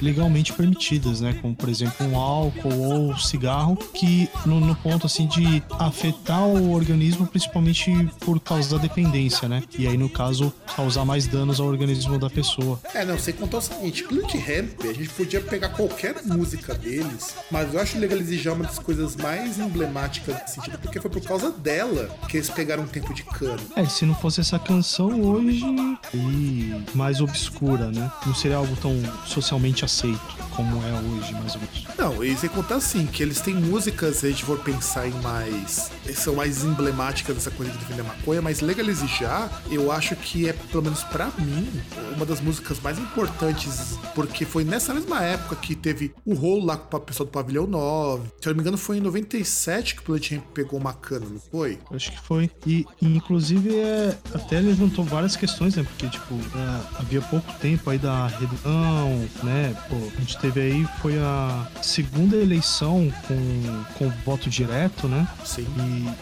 legalmente permitidas, né, como por exemplo um álcool ou cigarro, que no, no ponto assim de afetar o organismo principalmente por causa da dependência, né? E aí no caso causar mais danos ao organismo da pessoa. É, não, sem contar o seguinte, Plant Ramp, a gente podia pegar qualquer música deles, mas eu acho Legalize já uma das coisas mais emblemáticas nesse sentido, porque foi por causa dela que eles pegaram um tempo de cano. É, se não fosse essa canção hoje e mais obscura, né? Não seria algo tão socialmente aceito como é hoje, mais ou menos. Não, e sem contar assim, que eles têm músicas, se a gente for pensar em mais. são mais emblemáticas dessa coisa de defender a maconha, mas Legalize Já, eu acho que é, pelo menos para mim, uma das músicas mais importantes, porque foi nessa mesma época que teve o rolo lá com o pessoal do Pavilhão 9. Se eu não me engano, foi em 97 que o Planet pegou uma cana, não foi? Acho que foi. E, e inclusive, é, até levantou várias questões, né? Porque, tipo, é, havia pouco tempo aí da redução, né? Pô, a gente teve aí, foi a segunda eleição com, com voto direto, né? Sim.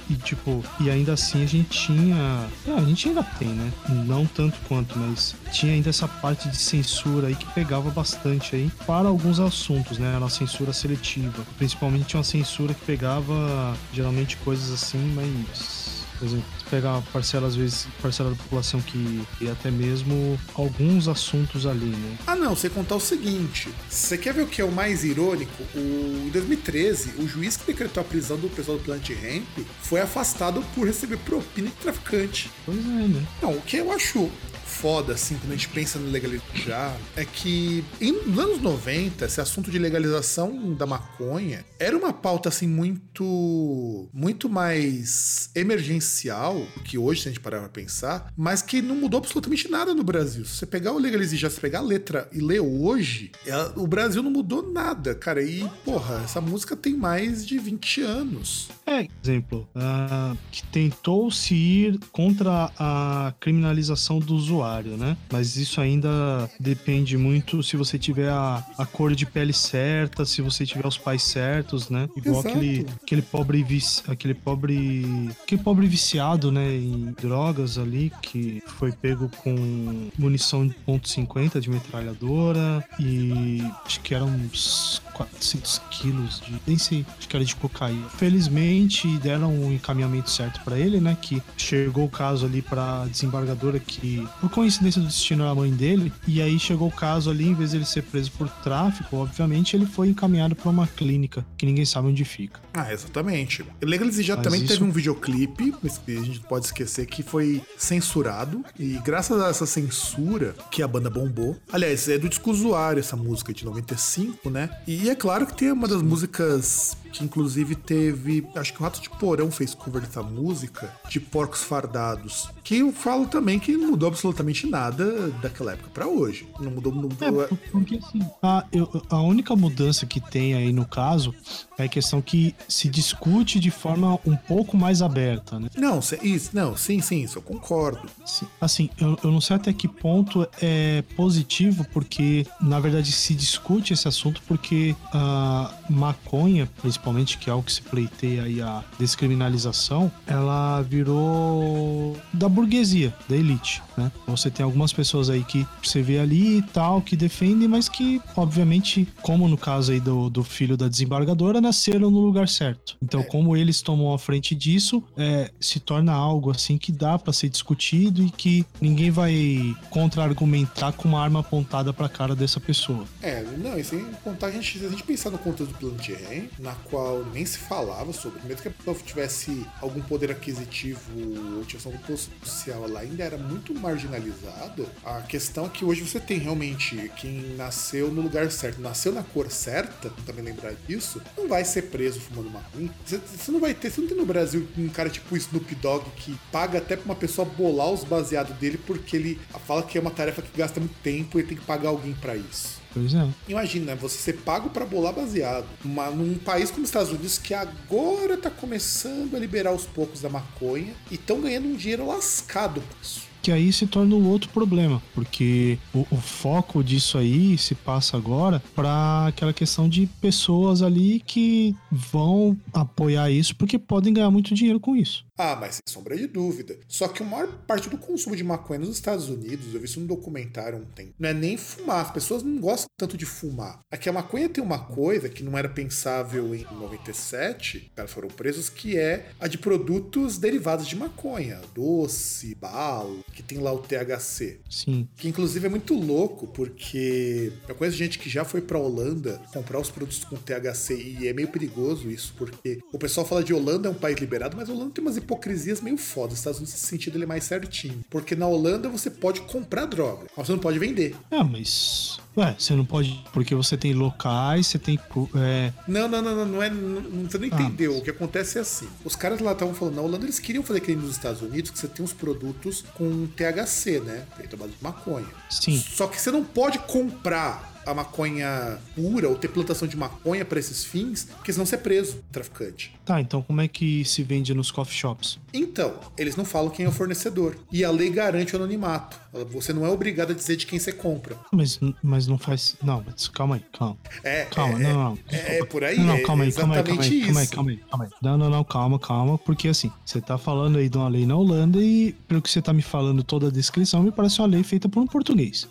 E, e, tipo, e ainda assim a gente tinha. É, a gente ainda tem, né? Não tanto quanto, mas tinha ainda essa parte de censura aí que pegava bastante aí para alguns assuntos, né? Era censura seletiva. Principalmente tinha uma censura que pegava geralmente coisas assim, mas por exemplo, pegar uma parcela, às vezes, parcela da população que e até mesmo alguns assuntos ali, né? Ah, não, você contar o seguinte: você quer ver o que é o mais irônico? O, em 2013, o juiz que decretou a prisão do pessoal do Plant Ramp foi afastado por receber propina de traficante. Pois é, né? Não, o que eu acho foda, assim, quando a gente pensa no legalizar, é que em, nos anos 90, esse assunto de legalização da maconha era uma pauta, assim, muito, muito mais emergencial que hoje, se a gente parar pra pensar, mas que não mudou absolutamente nada no Brasil. Se você pegar o legalize já, se pegar a letra e ler hoje, ela, o Brasil não mudou nada, cara. E, porra, essa música tem mais de 20 anos. É, exemplo, uh, que tentou-se ir contra a criminalização do usuário né? Mas isso ainda depende muito se você tiver a, a cor de pele certa, se você tiver os pais certos, né? Igual aquele, aquele pobre vici, aquele pobre aquele pobre viciado, né, em drogas ali que foi pego com munição de ponto .50 de metralhadora e acho que eram uns 400 quilos de. Nem sei, acho que era de cocaína. Felizmente deram um encaminhamento certo para ele, né? Que chegou o caso ali pra desembargadora que, por coincidência do destino, era a mãe dele. E aí chegou o caso ali, em vez de ele ser preso por tráfico, obviamente ele foi encaminhado para uma clínica que ninguém sabe onde fica. Ah, exatamente. Legalize já Mas também isso... teve um videoclipe, a gente pode esquecer que foi censurado. E graças a essa censura que a banda bombou. Aliás, é do disco usuário essa música de 95, né? E é claro que tem uma das músicas que inclusive teve, acho que o Rato de Porão fez cover dessa música, de Porcos Fardados, que eu falo também que não mudou absolutamente nada daquela época para hoje. Não mudou, não mudou. É, porque assim, a, eu, a única mudança que tem aí no caso é questão que se discute de forma um pouco mais aberta, né? Não, isso, não, sim, sim, isso eu concordo. Sim, assim, eu, eu não sei até que ponto é positivo, porque na verdade se discute esse assunto porque a maconha, principalmente que é o que se pleiteia aí a descriminalização, ela virou da burguesia, da elite, né? Você tem algumas pessoas aí que você vê ali e tal, que defendem, mas que, obviamente, como no caso aí do, do filho da desembargadora, nasceram no lugar certo. Então, é. como eles tomam a frente disso, é, se torna algo assim que dá para ser discutido e que ninguém vai contra-argumentar com uma arma apontada pra cara dessa pessoa. É, não, e sem contar, a gente, se a gente pensar no contexto do plano de Ren, na qual nem se falava sobre, mesmo que a pessoa tivesse algum poder aquisitivo ou tivesse algum posto social, ela ainda era muito marginalizada. A questão é que hoje você tem realmente quem nasceu no lugar certo, nasceu na cor certa, também lembrar disso, não vai ser preso fumando maconha. Você, você não vai ter, você não tem no Brasil um cara tipo Snoop Dogg que paga até pra uma pessoa bolar os baseados dele porque ele fala que é uma tarefa que gasta muito tempo e tem que pagar alguém para isso. Pois é. Imagina, você ser pago para bolar baseado. Uma, num país como os Estados Unidos que agora tá começando a liberar os poucos da maconha e estão ganhando um dinheiro lascado com isso. Que aí se torna um outro problema, porque o, o foco disso aí se passa agora para aquela questão de pessoas ali que vão apoiar isso porque podem ganhar muito dinheiro com isso. Ah, mas sem sombra de dúvida. Só que a maior parte do consumo de maconha nos Estados Unidos, eu vi isso num documentário ontem, não é nem fumar. As pessoas não gostam tanto de fumar. Aqui a maconha tem uma coisa que não era pensável em 97, os caras foram presos, que é a de produtos derivados de maconha. Doce, balo, que tem lá o THC. Sim. Que inclusive é muito louco, porque eu conheço gente que já foi pra Holanda comprar os produtos com THC e é meio perigoso isso, porque o pessoal fala de Holanda é um país liberado, mas Holanda tem umas hipocrisias meio fodas. Os Estados Unidos, nesse sentido, ele é mais certinho. Porque na Holanda você pode comprar droga, mas você não pode vender. Ah, mas. Ué, você não pode. Porque você tem locais, você tem. É... Não, não, não, não, não é. Não, você não Ah, entendeu. O que acontece é assim. Os caras lá estavam falando, na Holanda eles queriam fazer nem nos Estados Unidos, que você tem uns produtos com THC, né? Feito à base de maconha. Sim. Só que você não pode comprar a maconha pura ou ter plantação de maconha para esses fins, porque senão você é preso, traficante. Tá, então como é que se vende nos coffee shops? Então, eles não falam quem é o fornecedor. E a lei garante o anonimato. Você não é obrigado a dizer de quem você compra. Mas, mas não faz. Não, mas calma aí, calma. É, Calma, é, não, não. é, é por aí. Não, não, é calma aí, calma aí, calma aí, calma aí, calma aí, calma aí, calma aí. Não, não, não, calma, calma, porque assim, você tá falando aí de uma lei na Holanda e, pelo que você tá me falando toda a descrição, me parece uma lei feita por um português.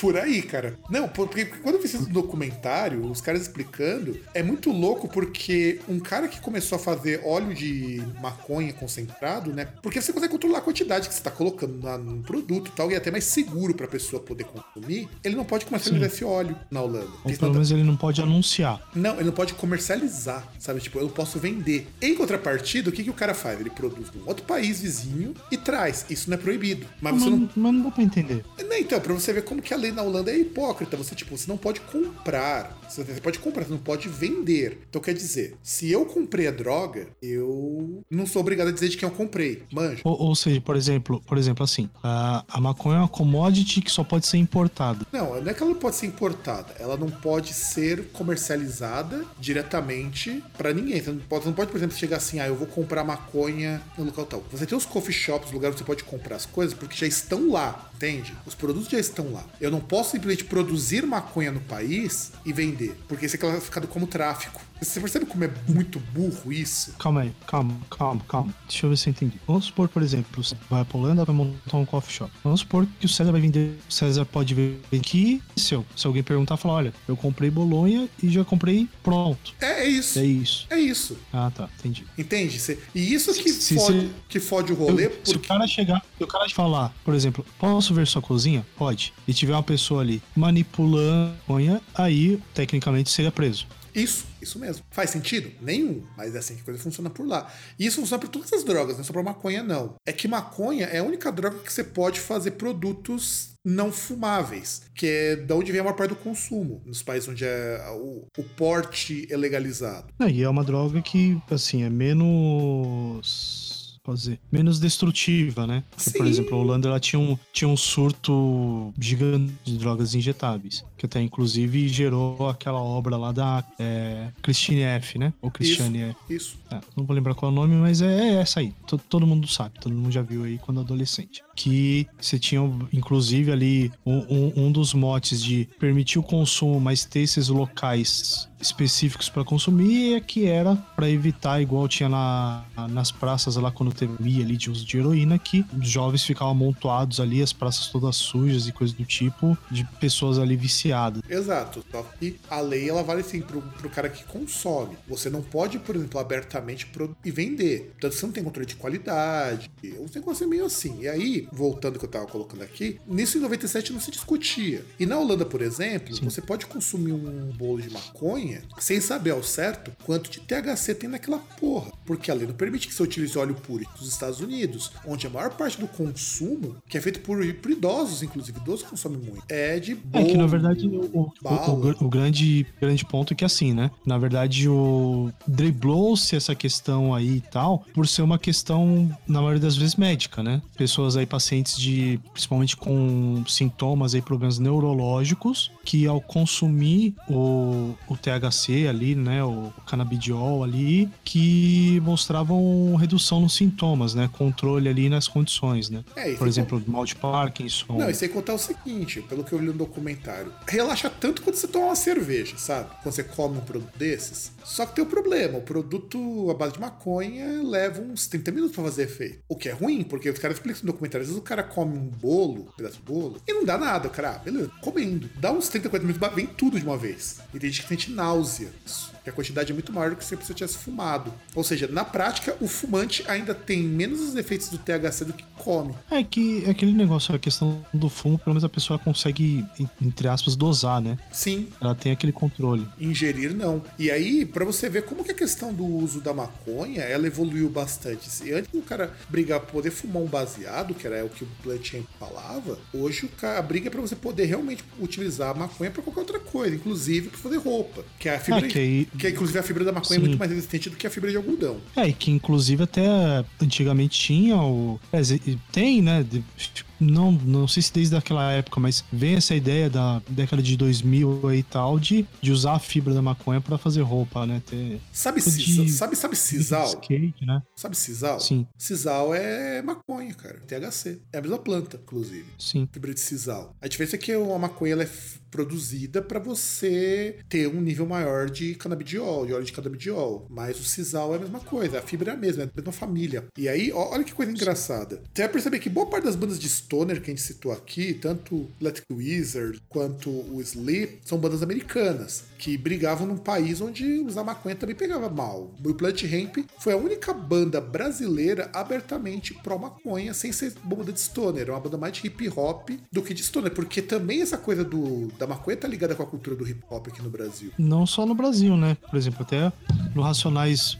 Por aí, cara. Não, porque quando eu fiz esse documentário, os caras explicando, é muito louco porque um cara que começou a fazer óleo de maconha concentrado, né? Porque você consegue controlar a quantidade que você tá colocando na- no produto e tal, e é até mais seguro pra pessoa poder consumir. Ele não pode comercializar esse óleo na Holanda. Ou pelo menos ele não pode anunciar. Não, ele não pode comercializar, sabe? Tipo, eu não posso vender. Em contrapartida, o que, que o cara faz? Ele produz num outro país vizinho e traz. Isso não é proibido. Mas Mas, você não. mas não dá pra entender. Não, então, pra você ver como que a lei na Holanda é hipócrita. Você, tipo, você não pode comprar. Você pode comprar, você não pode vender. Então, quer dizer, se eu comprei a droga, eu não sou obrigado a dizer de quem eu comprei. Manja. Ou, ou seja, por exemplo, por exemplo, assim, a, a maconha é uma commodity que só pode ser importada. Não, não é que ela não pode ser importada. Ela não pode ser comercializada diretamente pra ninguém. Você não, pode, você não pode, por exemplo, chegar assim, ah, eu vou comprar maconha no local tal. Você tem os coffee shops, lugares onde você pode comprar as coisas, porque já estão lá, entende? Os produtos já estão lá. Eu não posso simplesmente produzir maconha no país e vender, porque isso é classificado como tráfico. Você percebe como é muito burro isso? Calma aí, calma, calma, calma. Deixa eu ver se eu entendi. Vamos supor, por exemplo, você vai pra Holanda, vai montar um coffee shop. Vamos supor que o César vai vender. O César pode vender aqui. Se, eu, se alguém perguntar, falar: olha, eu comprei Bolonha e já comprei pronto. É, é isso. É isso. É isso. Ah, tá, entendi. Entende? Você- E isso que, Se- fode, se- que fode o rolê, Eu- Se o porque. cara chegar, se o cara falar, por exemplo, posso ver sua cozinha? Pode. E tiver uma pessoa ali manipulando a maconha, aí tecnicamente seria preso. Isso, isso mesmo. Faz sentido? Nenhum. Mas é assim que a coisa funciona por lá. E isso funciona para todas as drogas, não é só pra maconha, não. É que maconha é a única droga que você pode fazer produtos não fumáveis, que é da onde vem a maior parte do consumo, nos países onde é o, o porte é legalizado. Não, e é uma droga que, assim, é menos. Dizer, menos destrutiva, né? Porque, por exemplo, a Holanda ela tinha um, tinha um surto gigante de drogas injetáveis. Que até, inclusive, gerou aquela obra lá da é, Christine F, né? Ou Christiane F. Isso. É, não vou lembrar qual é o nome, mas é, é essa aí. To- todo mundo sabe, todo mundo já viu aí quando adolescente. Que você tinha, inclusive, ali um, um- um dos motes de permitir o consumo, mas ter esses locais específicos para consumir, é que era para evitar, igual tinha na, nas praças lá quando teve ali de uso de heroína, que os jovens ficavam amontoados ali, as praças todas sujas e coisas do tipo, de pessoas ali viciadas. Exato. Só que a lei ela vale assim pro, pro cara que consome. Você não pode, por exemplo, abertamente e vender. Portanto, você não tem controle de qualidade. Os negócios é meio assim. E aí, voltando ao que eu tava colocando aqui, nisso em 97 não se discutia. E na Holanda, por exemplo, você pode consumir um bolo de maconha sem saber ao certo quanto de THC tem naquela porra. Porque a lei não permite que você utilize óleo puro dos Estados Unidos, onde a maior parte do consumo, que é feito por, por idosos, inclusive, idosos consomem muito, é de É bolo. que na verdade o, o- o- grande, grande ponto é que assim, né? Na verdade, o driblou-se essa questão aí e tal, por ser uma questão, na maioria das vezes, médica, né? Pessoas aí pacientes de, principalmente com sintomas e problemas neurológicos, que ao consumir o, o THC ali, né, o canabidiol ali, que mostravam redução nos sintomas, né, controle ali nas condições, né. É, Por exemplo, mal de Parkinson. Não, e sem contar o seguinte, pelo que eu li no documentário, relaxa tanto quando você toma uma cerveja, sabe? Quando você come um produto desses. Só que tem o problema, o produto à base de maconha leva uns 30 minutos pra fazer efeito. O que é ruim, porque os caras explicam no documentário, às vezes o cara come um bolo, um pedaço de bolo, e não dá nada, cara, ah, beleza, comendo. Dá uns 30, 40 minutos, vem tudo de uma vez. E tem gente que sente náusea. Que a quantidade é muito maior do que se a pessoa tivesse fumado. Ou seja, na prática, o fumante ainda tem menos os efeitos do THC do que come. É que é aquele negócio, a questão do fumo, pelo menos a pessoa consegue, entre aspas, dosar, né? Sim, Ela tem aquele controle. ingerir não. E aí, pra você ver como que a questão do uso da maconha, ela evoluiu bastante. Se antes o cara brigar pra poder fumar um baseado, que era o que o Hemp falava, hoje o cara, a briga é pra você poder realmente utilizar a maconha pra qualquer outra coisa, inclusive pra fazer roupa. Que é a fibra, É, que aí- que inclusive a fibra da maconha Sim. é muito mais resistente do que a fibra de algodão. É, e que inclusive até antigamente tinha o. é, tem, né? Não, não sei se desde aquela época, mas vem essa ideia da década de 2000 aí e tal de, de usar a fibra da maconha pra fazer roupa, né? Ter Sabe, Tipo de- sabe, sabe sisal? skate, né? Sabe sisal? Sim. Sisal é maconha, cara. THC. É a mesma planta, inclusive. Sim. fibra de sisal. A diferença é que a maconha ela é produzida para você ter um nível maior de canabidiol, de óleo de canabidiol. Mas o sisal é a mesma coisa, a fibra é a mesma, é da mesma família. E aí, ó, olha que coisa engraçada. Você vai perceber que boa parte das bandas de stoner que a gente citou aqui, tanto Electric Wizard quanto o Sleep, são bandas americanas que brigavam num país onde usar maconha também pegava mal. O Plant Hemp foi a única banda brasileira abertamente pró-maconha, sem ser banda de stoner. É uma banda mais de hip hop do que de stoner, porque também essa coisa do, da maconha tá ligada com a cultura do hip hop aqui no Brasil. Não só no Brasil, né? Por exemplo, até no Racionais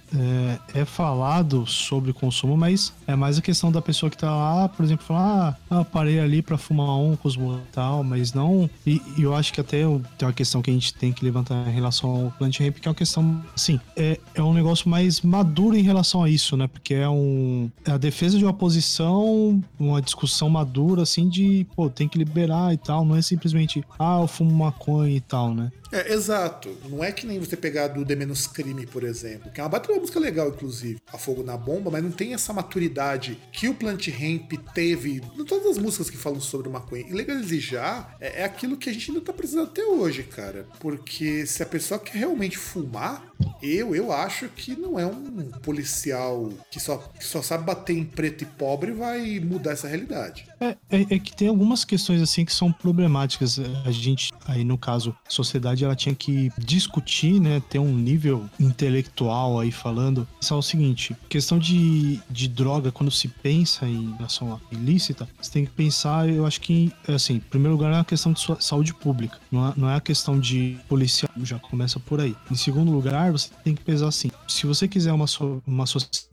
é, é falado sobre consumo, mas é mais a questão da pessoa que tá lá, por exemplo, falar, ah, eu parei ali pra fumar um com e tal, mas não. E, e eu acho que até tem uma questão que a gente tem que levantar em relação ao plant ramp, que é uma questão, assim, é, é um negócio mais maduro em relação a isso, né? Porque é um. É a defesa de uma posição, uma discussão madura, assim, de, pô, tem que liberar e tal. Não é simplesmente, ah, eu fumo maconha e tal, né? É, exato. Não é que nem você pegar do The Menos Crime, por exemplo, que é uma baita música legal, inclusive, A Fogo na Bomba, mas não tem essa maturidade que o Plant Hemp teve em todas as músicas que falam sobre maconha. E legalizar é, é aquilo que a gente ainda tá precisando até hoje, cara. Porque se a pessoa quer realmente fumar, eu, eu acho que não é um policial que só, que só sabe bater em preto e pobre vai mudar essa realidade. É, é, é que tem algumas questões assim que são problemáticas. A gente, aí no caso, a sociedade ela tinha que discutir, né? Ter um nível intelectual aí falando. Só o seguinte: questão de, de droga, quando se pensa em relação à ilícita, você tem que pensar, eu acho que, assim, em primeiro lugar é uma questão de sua- saúde pública. Não é, não é a questão de policial, já começa por aí. Em segundo lugar, você tem que pensar assim: se você quiser uma, uma sociedade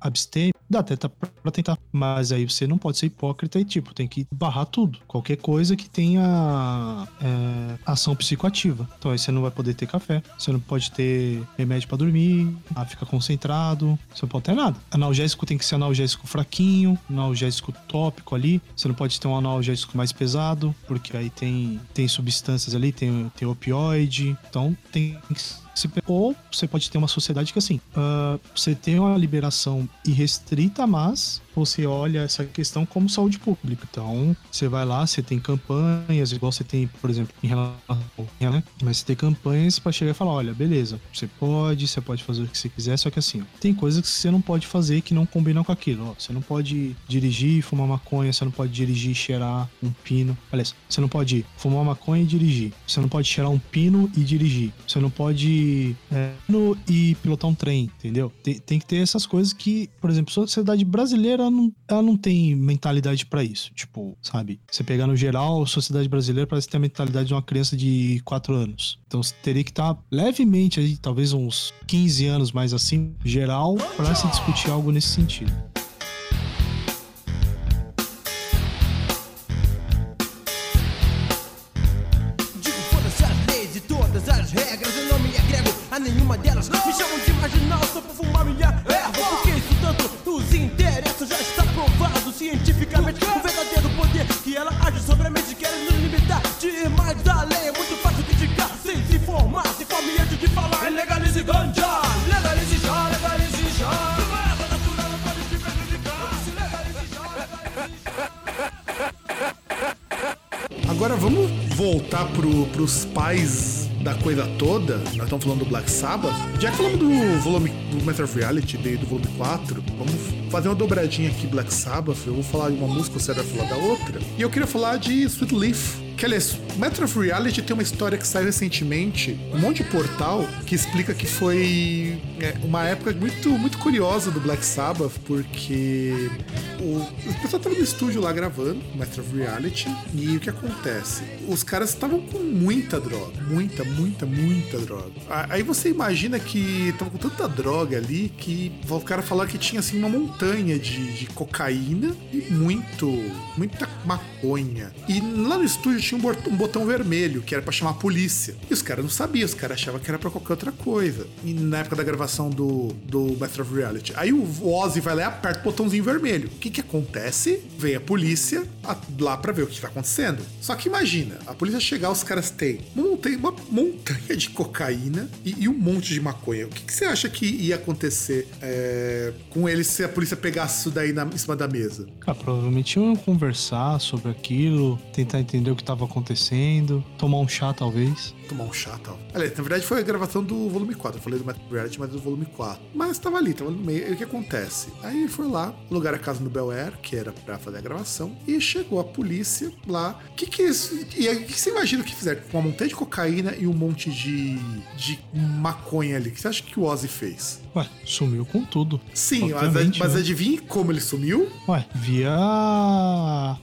abstêmia, dá até pra tentar. Mas aí você não pode ser hipócrita e, tipo, tem que barrar tudo. Qualquer coisa que tenha é, ação psicoativa. Então aí você não vai poder ter café, você não pode ter remédio pra dormir, ah, fica concentrado, você não pode ter nada. Analgésico tem que ser analgésico fraquinho, analgésico tópico ali. Você não pode ter um analgésico mais pesado, porque aí tem, tem substâncias ali, tem, tem opioide. Então tem que Ou você pode ter uma sociedade que, assim, ah, você tem uma liberação irrestrita, mas você olha essa questão como saúde pública. Então, você vai lá, você tem campanhas, igual você tem, por exemplo, em relação. Né? Mas você tem campanhas para chegar e falar: olha, beleza, você pode, você pode fazer o que você quiser, só que assim, ó, tem coisas que você não pode fazer que não combinam com aquilo. Ó, você não pode dirigir, fumar maconha, você não pode dirigir e cheirar um pino. Aliás, você não pode fumar maconha e dirigir. Você não pode cheirar um pino e dirigir. Você não pode é, e pilotar um trem, entendeu? Tem, tem que ter essas coisas que, por exemplo, sociedade brasileira não, ela não tem mentalidade pra isso. Tipo, sabe? Você pegar no geral, a sociedade brasileira parece ter a mentalidade de uma criança de 4 anos. Então você teria que estar levemente aí, talvez uns 15 anos mais assim, geral, pra se discutir algo nesse sentido. Nós estamos falando do Black Sabbath. Já que falamos do volume do Master of Reality, do volume 4, vamos fazer uma dobradinha aqui Black Sabbath. Eu vou falar de uma música, você vai falar da outra. E eu queria falar de Sweet Leaf. Que aliás, Metro of Reality tem uma história que saiu recentemente, um monte de portal que explica que foi é, uma época muito, muito curiosa do Black Sabbath, porque o, o pessoal tava no estúdio lá gravando Metro of Reality, e o que acontece? Os caras estavam com muita droga, muita, muita, muita droga. Aí você imagina que tava com tanta droga ali que o cara falou que tinha assim uma montanha de, de cocaína e muito, muita maconha. E lá no estúdio tinha um bot- um botão vermelho que era pra chamar a polícia. E os caras não sabiam, os caras achavam que era pra qualquer outra coisa. E na época da gravação do, do Master of Reality. Aí o Ozzy vai lá e aperta o botãozinho vermelho. O que que acontece? Vem a polícia lá pra ver o que tá acontecendo. Só que imagina, a polícia chegar, os caras têm montanha, uma montanha de cocaína e, e um monte de maconha. O que, que você acha que ia acontecer é, com eles se a polícia pegasse isso daí na- em cima da mesa? Provavelmente iam conversar sobre aquilo, tentar entender o que estava acontecendo, tomar um chá talvez. Tomar um chá e tal. Aliás, na verdade foi a gravação do volume 4. Eu falei do Matt Reality, mas do volume 4. Mas tava ali, tava no meio. E o que acontece? Aí ele foi lá, alugar a casa no Bel Air, que era pra fazer a gravação, e chegou a polícia lá. O que que isso. E aí, o que você imagina que fizeram? Com uma montanha de cocaína e um monte de, de maconha ali. O que você acha que o Ozzy fez? Ué, sumiu com tudo. Sim, mas, Obviamente, mas né? adivinhe como ele sumiu? Ué, via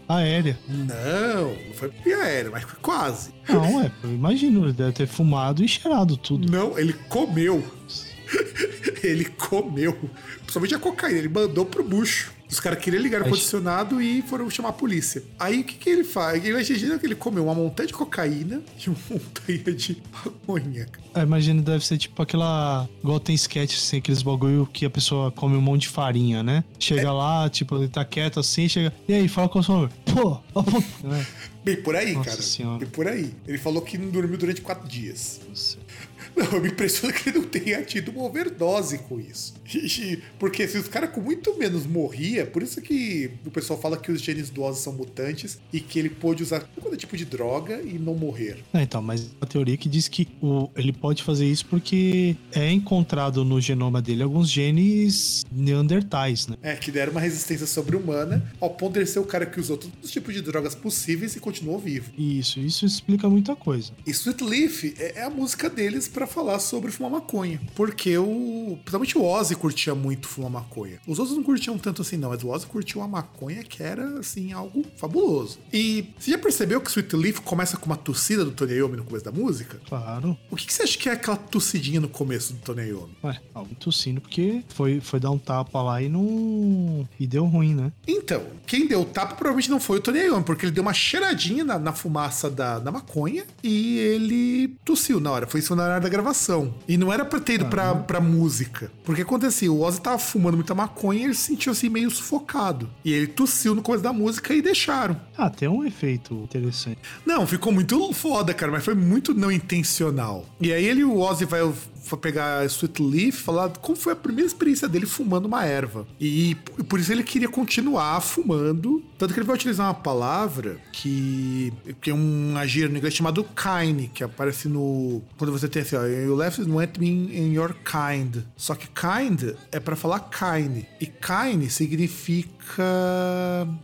aérea. Não, não foi via aérea, mas foi quase. Não, é, eu imagino, ele deve ter fumado e cheirado tudo. Não, ele comeu. ele comeu. Principalmente a cocaína, ele mandou pro bucho. Os caras queriam ligar o condicionado e foram chamar a polícia. Aí o que, que ele faz? Ele imagina que ele comeu uma montanha de cocaína e uma montanha de maconha. É, imagina, deve ser tipo aquela. Igual tem sketch, assim, aqueles bagulho que a pessoa come um monte de farinha, né? Chega lá, tipo, ele tá quieto assim, chega. E aí, fala com o senhor. Pô, ó, pô. Bem por aí, Nossa cara. Senhora. Bem por aí. Ele falou que não dormiu durante quatro dias. Não, eu me impressiona que ele não tenha tido uma overdose com isso. Porque se os caras com muito menos morria, por isso que o pessoal fala que os genes do Ozzy são mutantes e que ele pôde usar todo tipo de droga e não morrer. É, então, mas a teoria que diz que o, ele pode fazer isso porque é encontrado no genoma dele alguns genes neandertais, né? É, que deram uma resistência sobre-humana ao ponto de ele ser o cara que usou todos os tipos de drogas possíveis e continuou vivo. Isso, isso explica muita coisa. E Sweet Leaf é é a música deles pra falar sobre fumar maconha. Porque o. Principalmente o Ozzy curtia muito fumar maconha. Os outros não curtiam tanto assim, não, mas o Ozzy curtia uma maconha que era, assim, algo fabuloso. E você já percebeu que Sweet Leaf começa com uma tossida do Tony Iommi no começo da música? Claro. O que, que você acha que é aquela tossidinha no começo do Tony Iommi? Ué, alguém tossindo porque foi, foi dar um tapa lá e não. E deu ruim, né? Então, quem deu o tapa provavelmente não foi o Tony Iommi, porque ele deu uma cheiradinha na, na fumaça da, da maconha e ele tossiu na hora. Foi isso na hora da gravação. E não era pra ter ido pra, pra música. Porque acontecia, o Ozzy tava fumando muita maconha e ele se sentiu assim meio sufocado. E ele tossiu no começo da música e deixaram. Ah, tem um efeito interessante. Não, ficou muito foda, cara, mas foi muito não intencional. E aí ele, o Ozzy vai, vai pegar Sweet Leaf falar como foi a primeira experiência dele fumando uma erva. E por isso ele queria continuar fumando. Tanto que ele vai utilizar uma palavra que, que é um agir no inglês chamado kind, que aparece no. Quando você tem assim, ó, you left went me in your kind. Só que kind é pra falar kind. E kind significa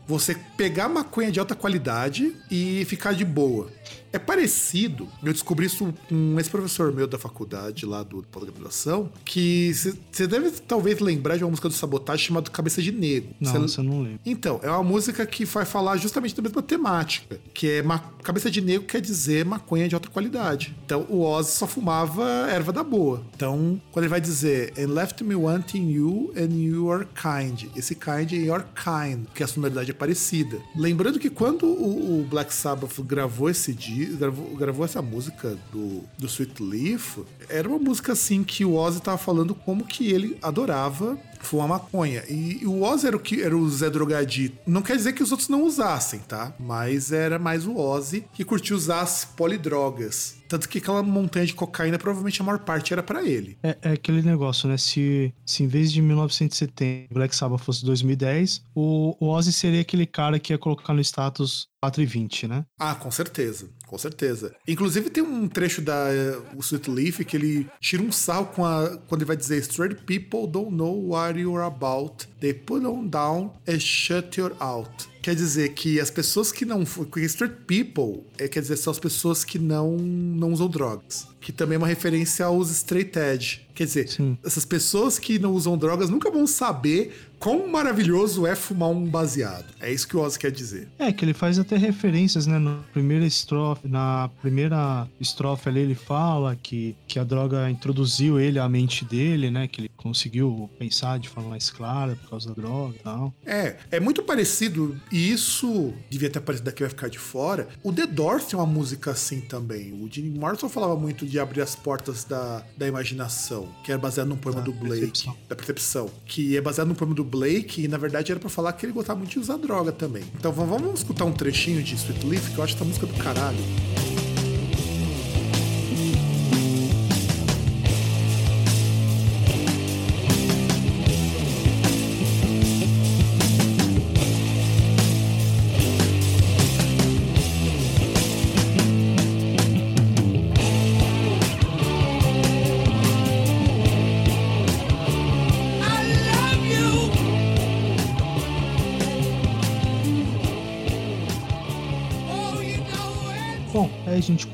você pegar maconha de alta qualidade e ficar de boa. É parecido, eu descobri isso com esse professor meu da faculdade lá do pós-graduação, que você deve talvez lembrar de uma música do Sabotagem chamada Cabeça de Negro. Não, você não lembra. então, é uma música que vai falar justamente da mesma temática, que é ma- cabeça de negro quer dizer maconha de alta qualidade. Então, o Ozzy só fumava erva da boa. Então, quando ele vai dizer and left me wanting you and you are kind, esse kind é your kind, que a sonoridade é parecida. Lembrando que quando o, o Black Sabbath gravou esse gravou, gravou essa música do, do Sweet Leaf, era uma música assim que o Ozzy tava falando como que ele adorava fuma maconha. E, e o Ozzy era o, que, era o Zé Drogadito. Não quer dizer que os outros não usassem, tá? Mas era mais o Ozzy que curtia usar as polidrogas. Tanto que aquela montanha de cocaína, provavelmente a maior parte era para ele. É, é, aquele negócio, né? Se, se em vez de 1970 Black Sabbath fosse 2010, o, o Ozzy seria aquele cara que ia colocar no status 4 e 20, né? Ah, com certeza, com certeza. Inclusive tem um trecho da uh, o Sweet Leaf que ele tira um sal com a, quando ele vai dizer Straight people don't know what you're about. They put on down and shut you out quer dizer que as pessoas que não. Que straight people é, quer dizer, são as pessoas que não, não usam drogas. Que também é uma referência aos straight edge. Quer dizer, Sim. essas pessoas que não usam drogas nunca vão saber quão maravilhoso é fumar um baseado. É isso que o Ozzy quer dizer. É, que ele faz até referências, né? Na primeira estrofe, na primeira estrofe ali ele fala que, que a droga introduziu ele à mente dele, né? Que ele conseguiu pensar de forma mais clara por causa da droga e tal. É, é muito parecido, e isso devia ter aparecido daqui vai ficar de fora. O The Doors tem uma música assim também. O Jim Morrison falava muito de abrir as portas da, da imaginação, que era baseado num poema da do Blake, percepção. da percepção, que é baseado num poema do Blake e na verdade era para falar que ele gostava muito de usar droga também. Então vamos escutar um trechinho de Sweet Leaf, que eu acho essa música do caralho.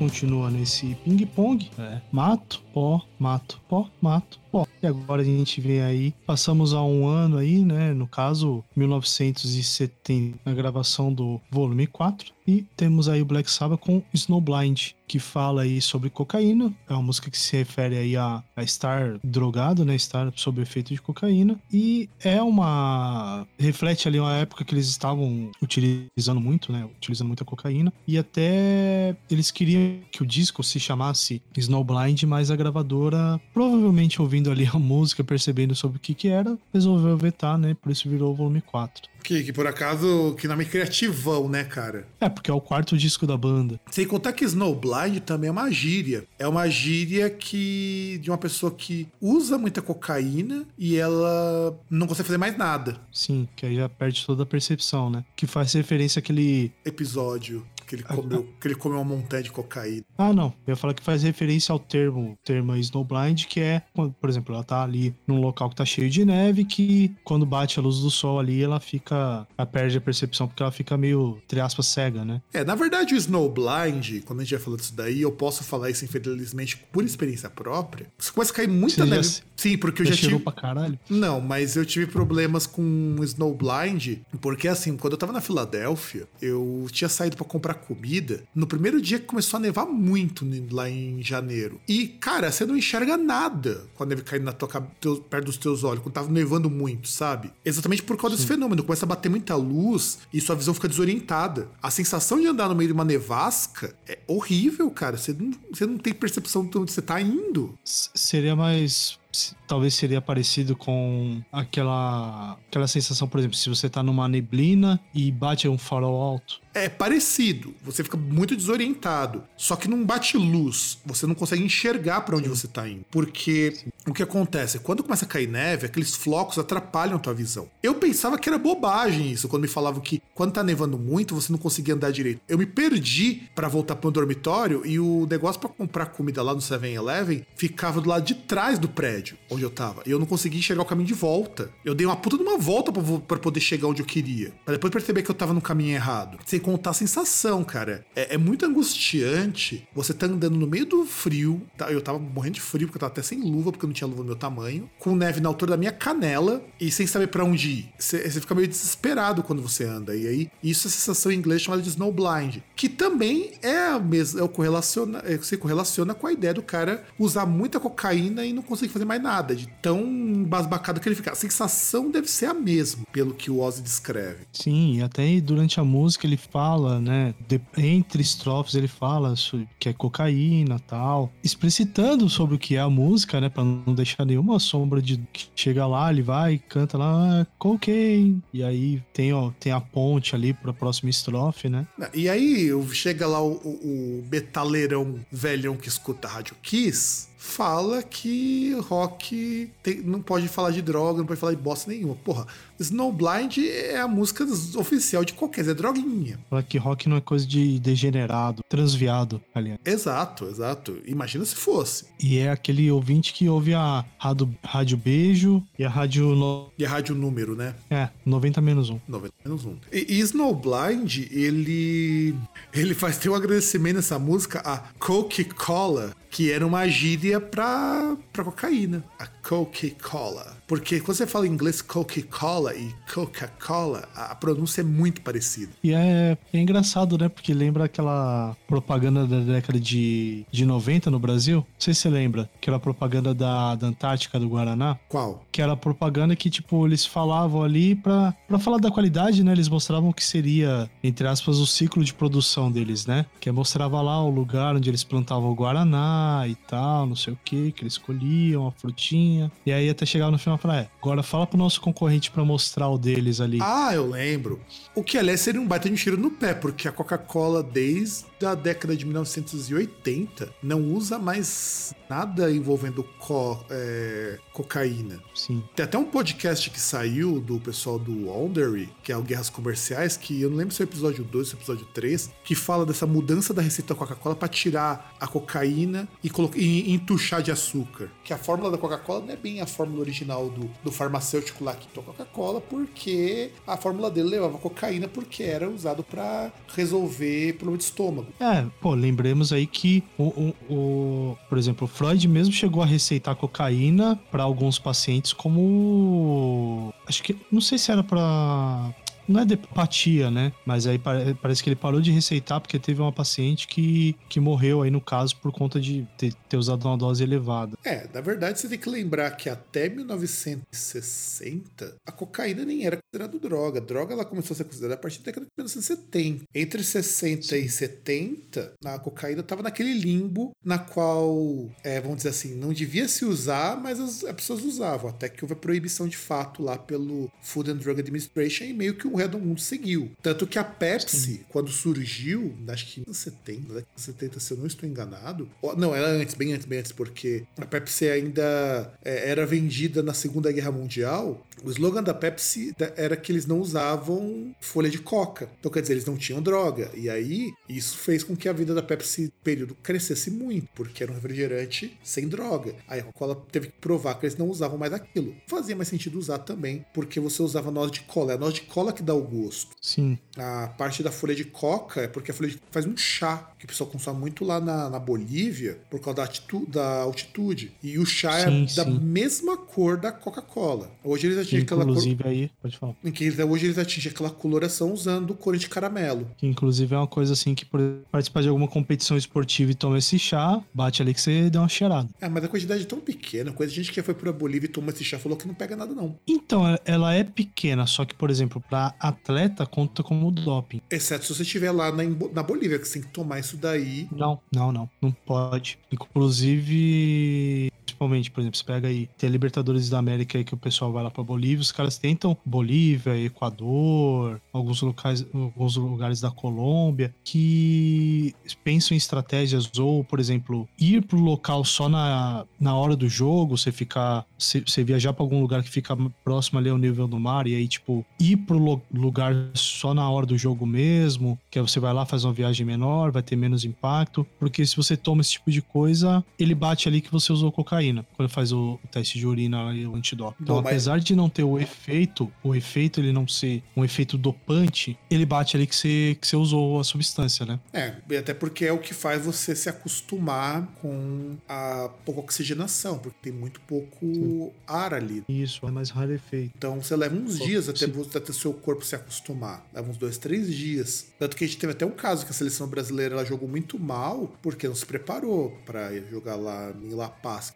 Continua nesse ping-pong. É. Mato, pó, mato, pó, mato, pó. E agora a gente vem aí, passamos a um ano aí, né? No caso, 1970, na gravação do volume 4. E temos aí o Black Sabbath com Snowblind, que fala aí sobre cocaína. É uma música que se refere aí a, a estar drogado, né? Estar sob efeito de cocaína. E é uma. reflete ali uma época que eles estavam utilizando muito, né? Utilizando muita cocaína. E até eles queriam que o disco se chamasse Snowblind, mas a gravadora, provavelmente ouvindo ali a música, percebendo sobre o que que era, resolveu vetar, né? Por isso virou o volume 4. Que, que por acaso, que nome criativão, né, cara? É, porque é o quarto disco da banda. Sem contar que Snowblind também é uma gíria. É uma gíria que. de uma pessoa que usa muita cocaína e ela não consegue fazer mais nada. Sim, que aí já perde toda a percepção, né? Que faz referência àquele. Episódio que ele comeu, que ele comeu uma montanha de cocaína. Ah, não. Eu ia falar que faz referência ao termo, termo snowblind, que é, por exemplo, ela tá ali num local que tá cheio de neve, que quando bate a luz do sol ali, ela fica. Ela perde a percepção, porque ela fica meio, entre aspas, cega, né? É, na verdade, o snowblind, quando a gente vai falando disso daí, eu posso falar isso, infelizmente, por experiência própria. Você começa a cair muita Você neve. Já, Sim, porque eu já tive. pra caralho? Não, mas eu tive problemas com snowblind, porque assim, quando eu tava na Filadélfia, eu tinha saído para comprar comida no primeiro dia que começou a nevar muito lá em janeiro. E, cara, você não enxerga nada com a neve caindo na tua, teu, perto dos teus olhos, quando tava nevando muito, sabe? Exatamente por causa Sim. desse fenômeno. Começa a bater muita luz e sua visão fica desorientada. A sensação de andar no meio de uma nevasca é horrível, cara. Você não, você não tem percepção de onde você tá indo. S seria mais talvez seria parecido com aquela aquela sensação, por exemplo, se você tá numa neblina e bate um farol alto. É parecido, você fica muito desorientado. Só que não bate luz, você não consegue enxergar para onde Sim. você tá indo. Porque Sim. o que acontece? Quando começa a cair neve, aqueles flocos atrapalham a tua visão. Eu pensava que era bobagem isso, quando me falavam que quando tá nevando muito, você não conseguia andar direito. Eu me perdi para voltar pro dormitório e o negócio para comprar comida lá no 7-Eleven ficava do lado de trás do prédio onde eu tava. E eu não conseguia enxergar o caminho de volta. Eu dei uma puta de uma volta para poder chegar onde eu queria. Pra depois perceber que eu tava no caminho errado. Sem contar a sensação, cara. É, é muito angustiante você tá andando no meio do frio. Tá? Eu tava morrendo de frio, porque eu tava até sem luva, porque eu não tinha luva do meu tamanho. Com neve na altura da minha canela e sem saber para onde ir. Você fica meio desesperado quando você anda. E aí, isso é a sensação em inglês chamada de snowblind. Que também é a mesma. É o correlaciona, é, se correlaciona com a ideia do cara usar muita cocaína e não conseguir fazer mais nada nada, de tão basbacado que ele fica. A sensação deve ser a mesma, pelo que o Ozzy descreve. Sim, até durante a música ele fala, né? De, entre estrofes ele fala que é cocaína tal, explicitando sobre o que é a música, né? Pra não não deixa nenhuma sombra de que chega lá, ele vai, canta lá, ah, cocaine. E aí tem, ó, tem a ponte ali pra próxima estrofe, né? E aí chega lá o, o, o metaleirão velhão que escuta a Rádio Kiss, fala que rock tem- não pode falar de droga, não pode falar de bosta nenhuma. Porra, Snowblind é a música oficial de qualquer, é droguinha. Fala que rock não é coisa de degenerado, transviado, aliás. Exato, exato. Imagina se fosse. E é aquele ouvinte que ouve a rádio, rádio Beijo e a rádio. No... E a rádio número, né? É, 90 menos 1. 90 menos 1. E, e Snowblind, ele. Ele faz ter um agradecimento nessa música a Coca-Cola, que era uma gíria pra, pra cocaína. A Coca-Cola. Porque quando você fala em inglês Coca-Cola e Coca-Cola, a, a pronúncia é muito parecida. E é, é engraçado, né? Porque lembra aquela propaganda da década de, de 90 no Brasil? Não sei se você lembra. Aquela propaganda da, da Antártica do Guaraná. Qual? Que era a propaganda que, tipo, eles falavam ali pra, pra falar da qualidade, né? Eles mostravam o que seria, entre aspas, o ciclo de produção deles, né? Que mostrava lá o lugar onde eles plantavam o Guaraná e tal, não sei o que, que eles colhiam, a frutinha. E aí até chegar no final e falar, é, agora fala pro nosso concorrente pra mostrar o deles ali. Ah, eu lembro. O que, aliás, seria um baita de um tiro no pé, porque a Coca-Cola, desde a década de 1980, não usa mais nada envolvendo co- é, cocaína. Sim. Tem até um podcast que saiu do pessoal do Wondery, que é o Guerras Comerciais, que eu não lembro se é o episódio 2 ou episódio 3, que fala dessa mudança da receita da Coca-Cola para tirar a cocaína e, e entuchar de açúcar. Que a fórmula da Coca-Cola não é bem a fórmula original do, do farmacêutico lá que tomou Coca-Cola, porque a fórmula dele levava cocaína porque era usado para resolver problema de estômago. É, pô, lembremos aí que o, o, o- por exemplo, o Freud mesmo chegou a receitar cocaína para alguns pacientes como acho que não sei se era para não é de empatia, né? Mas aí pare- parece que ele parou de receitar porque teve uma paciente que, que morreu aí no caso por conta de ter, ter usado uma dose elevada. É, na verdade você tem que lembrar que até 1960 a cocaína nem era considerada droga. Droga ela começou a ser considerada a partir da década de 1970. Entre 60 e 70, a cocaína estava naquele limbo na qual, é, vamos dizer assim, não devia se usar, mas as, as pessoas usavam. Até que houve a proibição de fato lá pelo Food and Drug Administration e meio que o resto do mundo seguiu. Tanto que a Pepsi, quando surgiu, acho que em 70, na década de 70, se eu não estou enganado, não, era antes, bem antes, bem antes, porque a Pepsi ainda é, era vendida na Segunda Guerra Mundial. O slogan da Pepsi era que eles não usavam folha de coca. Então, quer dizer, eles não tinham droga. E aí, isso fez com que a vida da Pepsi período crescesse muito, porque era um refrigerante sem droga. Aí a Coca-Cola teve que provar que eles não usavam mais aquilo. Fazia mais sentido usar também, porque você usava noz de cola. É a noz de cola que dá o gosto. Sim. A parte da folha de coca é porque a folha de coca faz um chá, que o pessoal consome muito lá na, na Bolívia, por causa da, atitu- da altitude. E o chá Sim, é da sim. mesma cor da Coca-Cola. Hoje eles atingem aquela cor. inclusive aí, pode falar. Em que hoje eles atingem aquela coloração usando cor de caramelo. Que inclusive é uma coisa assim que por participar de alguma competição esportiva e tomar esse chá, bate ali que você deu uma cheirada. É, mas a quantidade é tão pequena. Coisa de gente que foi pra Bolívia e tomou esse chá falou que não pega nada, não. Então, ela é pequena, só que, por exemplo, pra atleta conta como doping. Exceto se você estiver lá na, na Bolívia, que você tem que tomar isso daí. Não, não, não. Não pode. Inclusive, principalmente, por exemplo, você pega aí, tem a Libertadores da América aí que o pessoal vai lá pra Bolívia, os caras tentam Bolívia, Equador, alguns locais, alguns lugares da Colômbia, que pensam em estratégias ou, por exemplo, ir pro local só na, na hora do jogo, você ficar, você, viajar pra algum lugar que fica próximo ali ao nível do mar e aí, tipo, ir pro lugar só na hora do jogo mesmo, que aí você vai lá, faz uma viagem menor, vai ter menos impacto, porque se você toma esse tipo de coisa, ele bate ali que você usou cocaína, quando faz o, o teste de urina e o antidoping. Então, Bom, mas- apesar de não ter o efeito, o efeito ele não ser um efeito dopante, ele bate ali que você, que você usou a substância, né? É, e até porque é o que faz você se acostumar com a pouca oxigenação, porque tem muito pouco ar ali. Isso, é mais raro efeito. Então você leva uns Pô, dias até sim. até seu corpo se acostumar. leva uns dois, três dias. Tanto que a gente teve até um caso que a seleção brasileira ela jogou muito mal porque não se preparou para jogar lá em La Paz,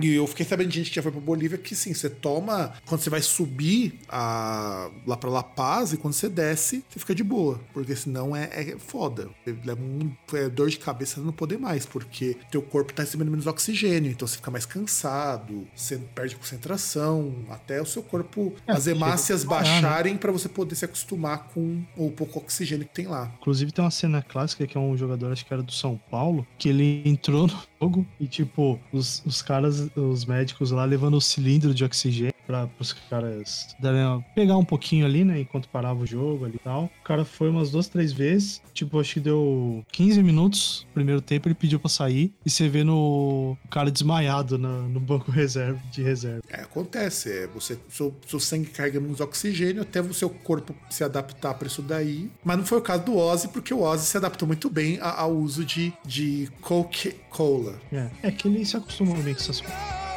E eu fiquei sabendo de gente que já foi pra Bolívia que sim, você toma quando você vai subir a, lá pra La Paz e quando você desce, você fica de boa, porque senão é, é foda. Leva um, é dor de cabeça não poder mais, porque teu corpo tá recebendo menos oxigênio, então você fica mais cansado, você perde concentração, até o seu corpo, É, as hemácias né? baixarem pra você poder se acostumar com o pouco oxigênio que tem lá. Inclusive tem uma cena clássica que é um jogador, acho que era do São Paulo, que ele entrou no jogo e, tipo, os, os caras, os médicos lá levando o cilindro de oxigênio para os caras darem pegar um pouquinho ali, né, enquanto parava o jogo ali e tal. O cara foi umas duas, três vezes, tipo, acho que deu 15 minutos, primeiro tempo, ele pediu pra sair e você vê no o cara desmaiado na- no banco reserva, de reserva. É, acontece. É, você, seu, seu sangue carrega menos oxigênio até o seu corpo se adaptar para isso daí. Mas não foi o caso do Ozzy, porque o Ozzy se adaptou muito bem ao uso de, de Coca-Cola. É, é que ele se acostumou bem com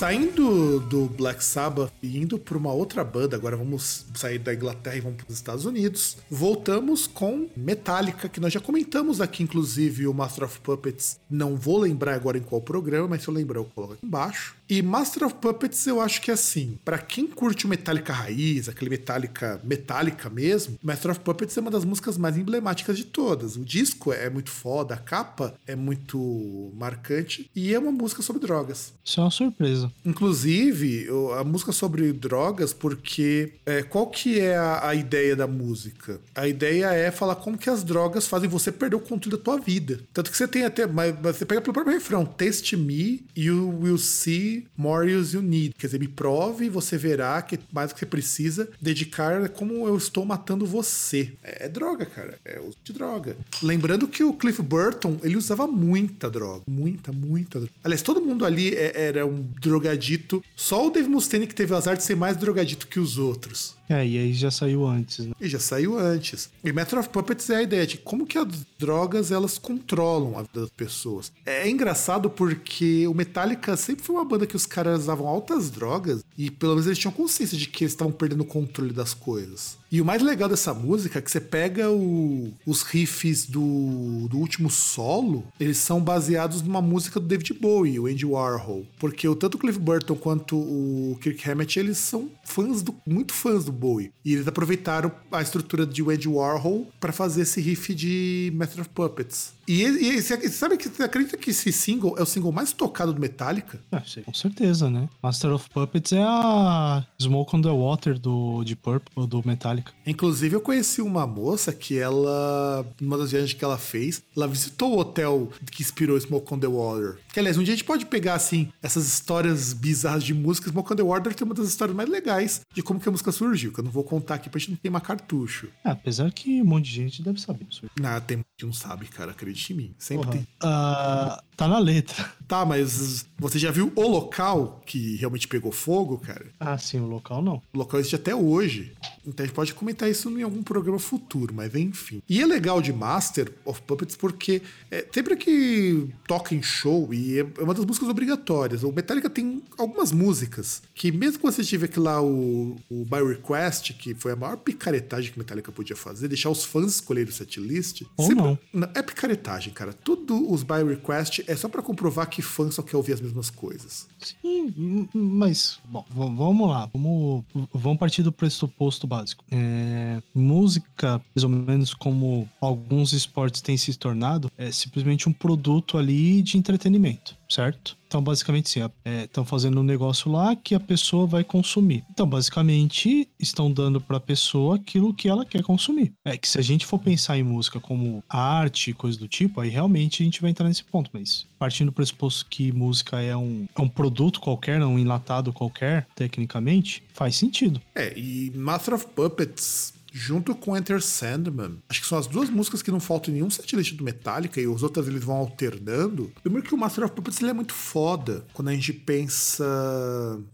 Saindo do Black Sabbath e indo para uma outra banda, agora vamos sair da Inglaterra e vamos para os Estados Unidos. Voltamos com Metallica, que nós já comentamos aqui, inclusive, o Master of Puppets. Não vou lembrar agora em qual programa, mas se eu lembrar, eu coloco aqui embaixo. E Master of Puppets, eu acho que é assim, para quem curte o Metallica raiz, aquele Metallica metálica mesmo, Master of Puppets é uma das músicas mais emblemáticas de todas. O disco é muito foda, a capa é muito marcante e é uma música sobre drogas. Isso é uma surpresa. Inclusive, a música sobre drogas, porque é, qual que é a, a ideia da música? A ideia é falar como que as drogas fazem você perder o controle da tua vida. Tanto que você tem até, mas mas você pega pelo próprio refrão, taste me, you will see more you need. Quer dizer, me prove e você verá que mais do que você precisa dedicar é como eu estou matando você. É, é droga, cara. É uso de droga. Lembrando que o Cliff Burton, ele usava muita droga. Muita, muita droga. Aliás, todo mundo ali é- era um drogadito. Só o Dave Mustaine que teve o azar de ser mais drogadito que os outros. É, e aí já saiu antes, né? E já saiu antes. E Matter of Puppets é a ideia de como que as drogas elas controlam a vida das pessoas. É engraçado porque o Metallica sempre foi uma banda que os caras usavam altas drogas e pelo menos eles tinham consciência de que eles estavam perdendo o controle das coisas. E o mais legal dessa música é que você pega o- os riffs do, do último solo, eles são baseados numa música do David Bowie, o Andy Warhol. Porque tanto o Cliff Burton quanto o Kirk Hammett, eles são fãs do, muito fãs do Bowie. E eles aproveitaram a estrutura de Andy Warhol para fazer esse riff de Master of Puppets. E, e, e você sabe que você acredita que esse single é o single mais tocado do Metallica? É, sim, com certeza, né? Master of Puppets é a Smoke on the Water do de Purple, do Metallica. Inclusive, eu conheci uma moça que ela, numa das viagens que ela fez, ela visitou o hotel que inspirou Smoke on the Water. Que, aliás, um dia a gente pode pegar, assim, essas histórias bizarras de música. Smoke on the Water tem uma das histórias mais legais de como que a música surgiu, que eu não vou contar aqui pra gente não queimar cartucho. É, apesar que um monte de gente deve saber isso. Ah, tem que não sabe, cara, acredite em mim. Sempre Porra. tem. Ah, tá na letra. Tá, mas você já viu o local que realmente pegou fogo, cara? Ah, sim, o local não. O local existe até hoje. Então a gente pode comentar isso em algum programa futuro, mas enfim. E é legal de Master of Puppets porque é, sempre que toca em show, e é é uma das músicas obrigatórias, o Metallica tem algumas músicas que, mesmo que você tivesse aqui lá o, o By Request, que foi a maior picaretagem que o Metallica podia fazer, deixar os fãs escolherem o setlist. Ou sempre- não. É picaretagem, cara. Tudo os By Request é só pra comprovar que fã só quer ouvir as mesmas coisas. Sim, m- mas, bom, vamos lá. Vamos, vamos partir do pressuposto básico. É, música, mais ou menos como alguns esportes têm se tornado, é simplesmente um produto ali de entretenimento, certo? Então, basicamente, sim, estão fazendo um negócio lá que a pessoa vai consumir. Então, basicamente, estão dando para a pessoa aquilo que ela quer consumir. É que se a gente for pensar em música como arte, coisa do tipo, aí realmente a gente vai entrar nesse ponto. Mas partindo do pressuposto que música é um, é um produto qualquer, um enlatado qualquer, tecnicamente, faz sentido. É, e Master of Puppets junto com Enter Sandman, acho que são as duas músicas que não faltam em nenhum setlist do Metallica e os outros eles vão alternando. Primeiro que o Master of Puppets ele é muito foda quando a gente pensa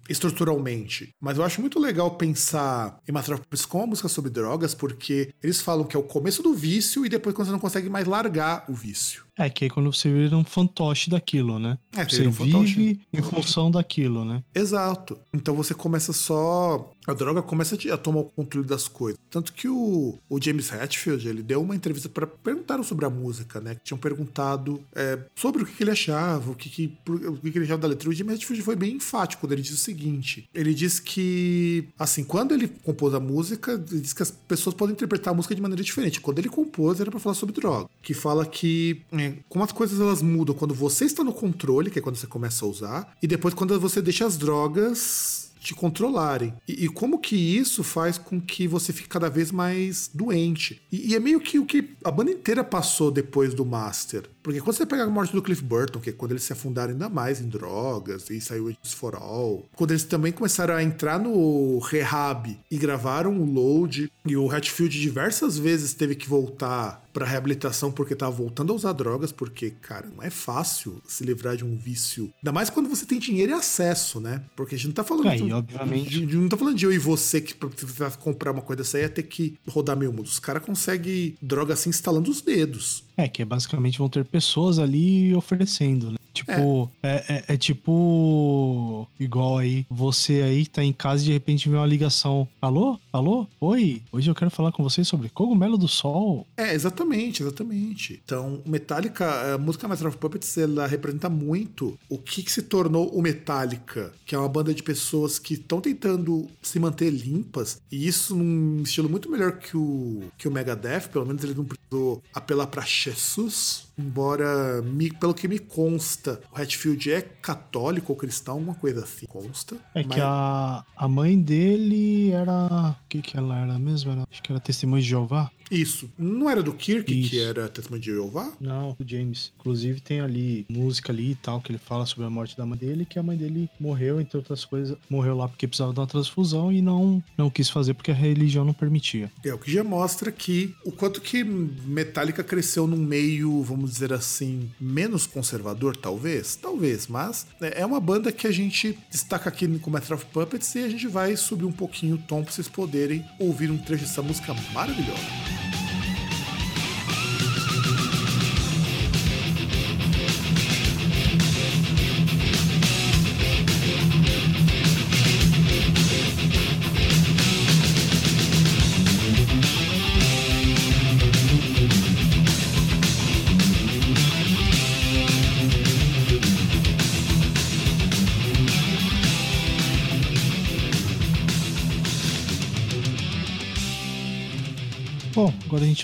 estruturalmente. Mas eu acho muito legal pensar em Master of Puppets com uma música sobre drogas, porque eles falam que é o começo do vício e depois quando você não consegue mais largar o vício. É, que aí quando você vira um fantoche daquilo, né? É, você um vive em função daquilo, né? Exato. Então você começa só. A droga começa a tomar o controle das coisas. Tanto que o, o James Hetfield, ele deu uma entrevista para perguntaram sobre a música, né? Que tinham perguntado é, sobre o que, que ele achava, o que, que, o que, ele achava da letra. O James Hetfield foi bem enfático quando ele disse o seguinte: ele disse que, assim, quando ele compôs a música, ele disse que as pessoas podem interpretar a música de maneira diferente. Quando ele compôs, era para falar sobre droga. Que fala que é, como as coisas elas mudam quando você está no controle, que é quando você começa a usar, e depois quando você deixa as drogas te controlarem. E, e como que isso faz com que você fique cada vez mais doente. E, e é meio que o que a banda inteira passou depois do Master. Porque quando você pega a morte do Cliff Burton, que é quando eles se afundaram ainda mais em drogas, e saiu It's for All, quando eles também começaram a entrar no rehab e gravaram o Load, e o Hatfield diversas vezes teve que voltar pra reabilitação porque tava voltando a usar drogas, porque, cara, não é fácil se livrar de um vício. Ainda mais quando você tem dinheiro e acesso, né? Porque a gente não tá falando e de- obviamente- de- de- não tá falando de eu e você que pra pra comprar uma coisa dessa aí ia ter que rodar meio mundo. Os caras conseguem droga assim instalando os dedos. É, que é basicamente vão ter pessoas ali oferecendo, né? Tipo, é, é- é tipo igual aí, você aí tá em casa e de repente vem uma ligação. Alô? Alô? Oi? Hoje eu quero falar com vocês sobre cogumelo do sol. É, exatamente, exatamente. Então, Metallica, a música Master of Puppets, ela representa muito o que, que se tornou o Metallica, que é uma banda de pessoas que estão tentando se manter limpas, e isso num estilo muito melhor que o, que o Megadeth, pelo menos ele não precisou apelar pra Jesus, embora, me- pelo que me consta, o Hatfield é católico ou cristão, alguma coisa assim, consta. É mas- que a, a mãe dele era. O que que ela era mesmo? Era, acho que era testemunha de Jeová? Isso. Não era do Kirk, Isso. que era Testemunho de Jeová? Não, o James. Inclusive tem ali música ali e tal, que ele fala sobre a morte da mãe dele, que a mãe dele morreu, entre outras coisas, morreu lá porque precisava de uma transfusão e não, não quis fazer porque a religião não permitia. É o que já mostra que o quanto que Metallica cresceu num meio, vamos dizer assim, menos conservador, talvez, talvez, mas é uma banda que a gente destaca aqui com Master of Puppets e a gente vai subir um pouquinho o tom para vocês poderem ouvir um trecho dessa música maravilhosa.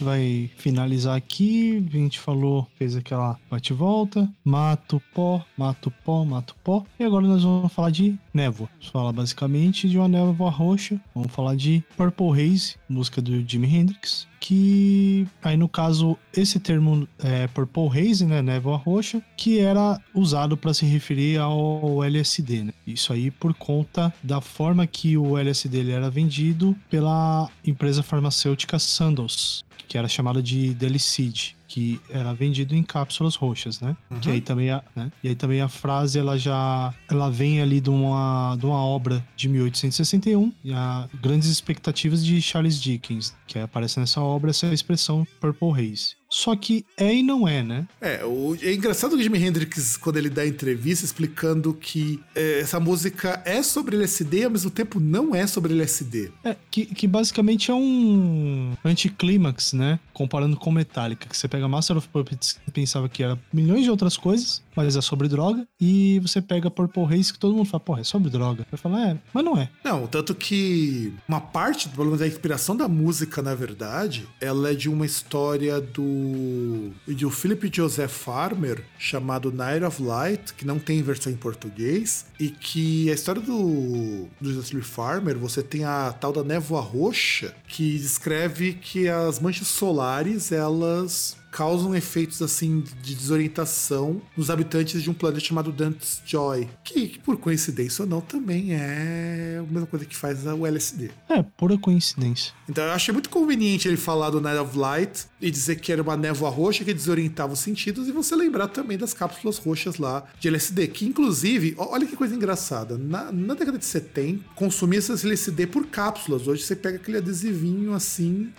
Gente vai finalizar aqui. A gente falou, fez aquela bate-volta, mato pó, mato pó, mato pó. E agora nós vamos falar de névoa. Falar basicamente de uma névoa roxa. Vamos falar de Purple Haze, música do Jimi Hendrix. Que aí no caso, esse termo é Purple Haze, né? Névoa roxa, que era usado para se referir ao LSD, né? Isso aí por conta da forma que o LSD era vendido pela empresa farmacêutica Sandoz, que era chamada de Delicid, que era vendido em cápsulas roxas, né? Que aí também a, né? E aí também a frase ela já ela vem ali de uma, de uma obra de 1861, e a Grandes Expectativas de Charles Dickens, que aparece nessa obra essa expressão Purple Haze. Só que é e não é, né? É, o- é engraçado que o Jimi Hendrix, quando ele dá entrevista explicando que é, essa música é sobre LSD e ao mesmo tempo não é sobre LSD. É, que, que basicamente é um anticlímax, né? Comparando com Metallica, que você pega Master of Puppets, que pensava que era milhões de outras coisas, mas é sobre droga, e você pega Purple Haze, que todo mundo fala, porra, é sobre droga. Vai falar, é, mas não é. Não, tanto que uma parte, pelo menos a inspiração da música, na verdade, ela é de uma história do de um Philip Joseph Farmer chamado Night of Light, que não tem versão em português, e que a história do do Joseph Farmer, você tem a tal da névoa roxa, que descreve que as manchas solares, elas causam efeitos assim de desorientação nos habitantes de um planeta chamado Dante's Joy, que, por coincidência ou não também é a mesma coisa que faz o LSD. É, pura coincidência. Então eu achei muito conveniente ele falar do Night of Light e dizer que era uma névoa roxa que desorientava os sentidos e você lembrar também das cápsulas roxas lá de LSD, que inclusive, olha que coisa engraçada, na, na década de 70 consumia essas LSD por cápsulas, hoje você pega aquele adesivinho assim